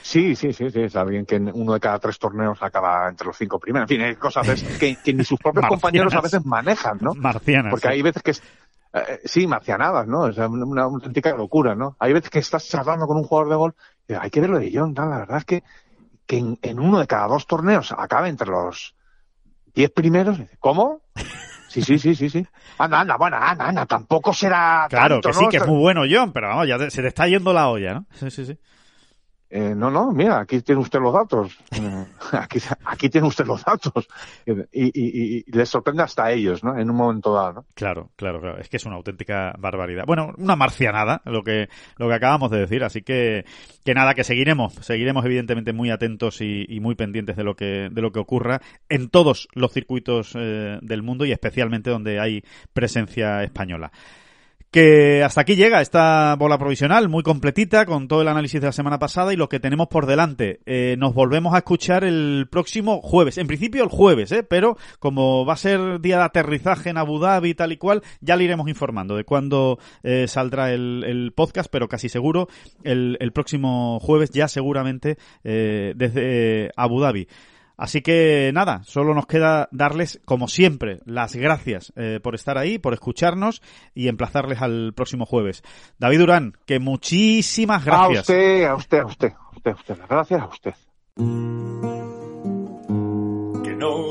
Sí, sí, sí, sí, es alguien que en uno de cada tres torneos acaba entre los cinco primeros. En fin, hay cosas que, que ni sus propios *laughs* compañeros a veces manejan, ¿no? Marcianas. Porque sí. hay veces que es, eh, sí, marcianadas, ¿no? O sea, una, una auténtica locura, ¿no? Hay veces que estás charlando con un jugador de gol y hay que ver lo de John, tal, la verdad es que, que en, en uno de cada dos torneos acabe entre los diez primeros. Y dice, ¿Cómo? *laughs* Sí, sí, sí, sí, sí. Anda, anda, bueno, anda, anda, tampoco será Claro, tanto, que sí, ¿no? que es muy bueno John, pero vamos, ya te- se te está yendo la olla, ¿no? Sí, sí, sí. Eh, no, no, mira, aquí tiene usted los datos. Eh, *laughs* aquí, aquí tiene usted los datos. Y, y, y- y les sorprende hasta a ellos, ¿no? En un momento dado, ¿no? Claro, claro, claro. Es que es una auténtica barbaridad. Bueno, una marcianada, lo que, lo que acabamos de decir. Así que, que nada, que seguiremos, seguiremos evidentemente muy atentos y, y muy pendientes de lo que, de lo que ocurra en todos los circuitos eh, del mundo y especialmente donde hay presencia española. Que hasta aquí llega esta bola provisional, muy completita, con todo el análisis de la semana pasada y lo que tenemos por delante. Eh, nos volvemos a escuchar el próximo jueves. En principio el jueves, ¿eh? pero como va a ser día de aterrizaje en Abu Dhabi tal y cual, ya le iremos informando de cuándo eh, saldrá el, el podcast, pero casi seguro el, el próximo jueves, ya seguramente eh, desde Abu Dhabi. Así que nada, solo nos queda darles, como siempre, las gracias eh, por estar ahí, por escucharnos y emplazarles al próximo jueves. David Durán, que muchísimas A gracias. usted, a usted, a usted, a usted, a usted. Gracias a usted.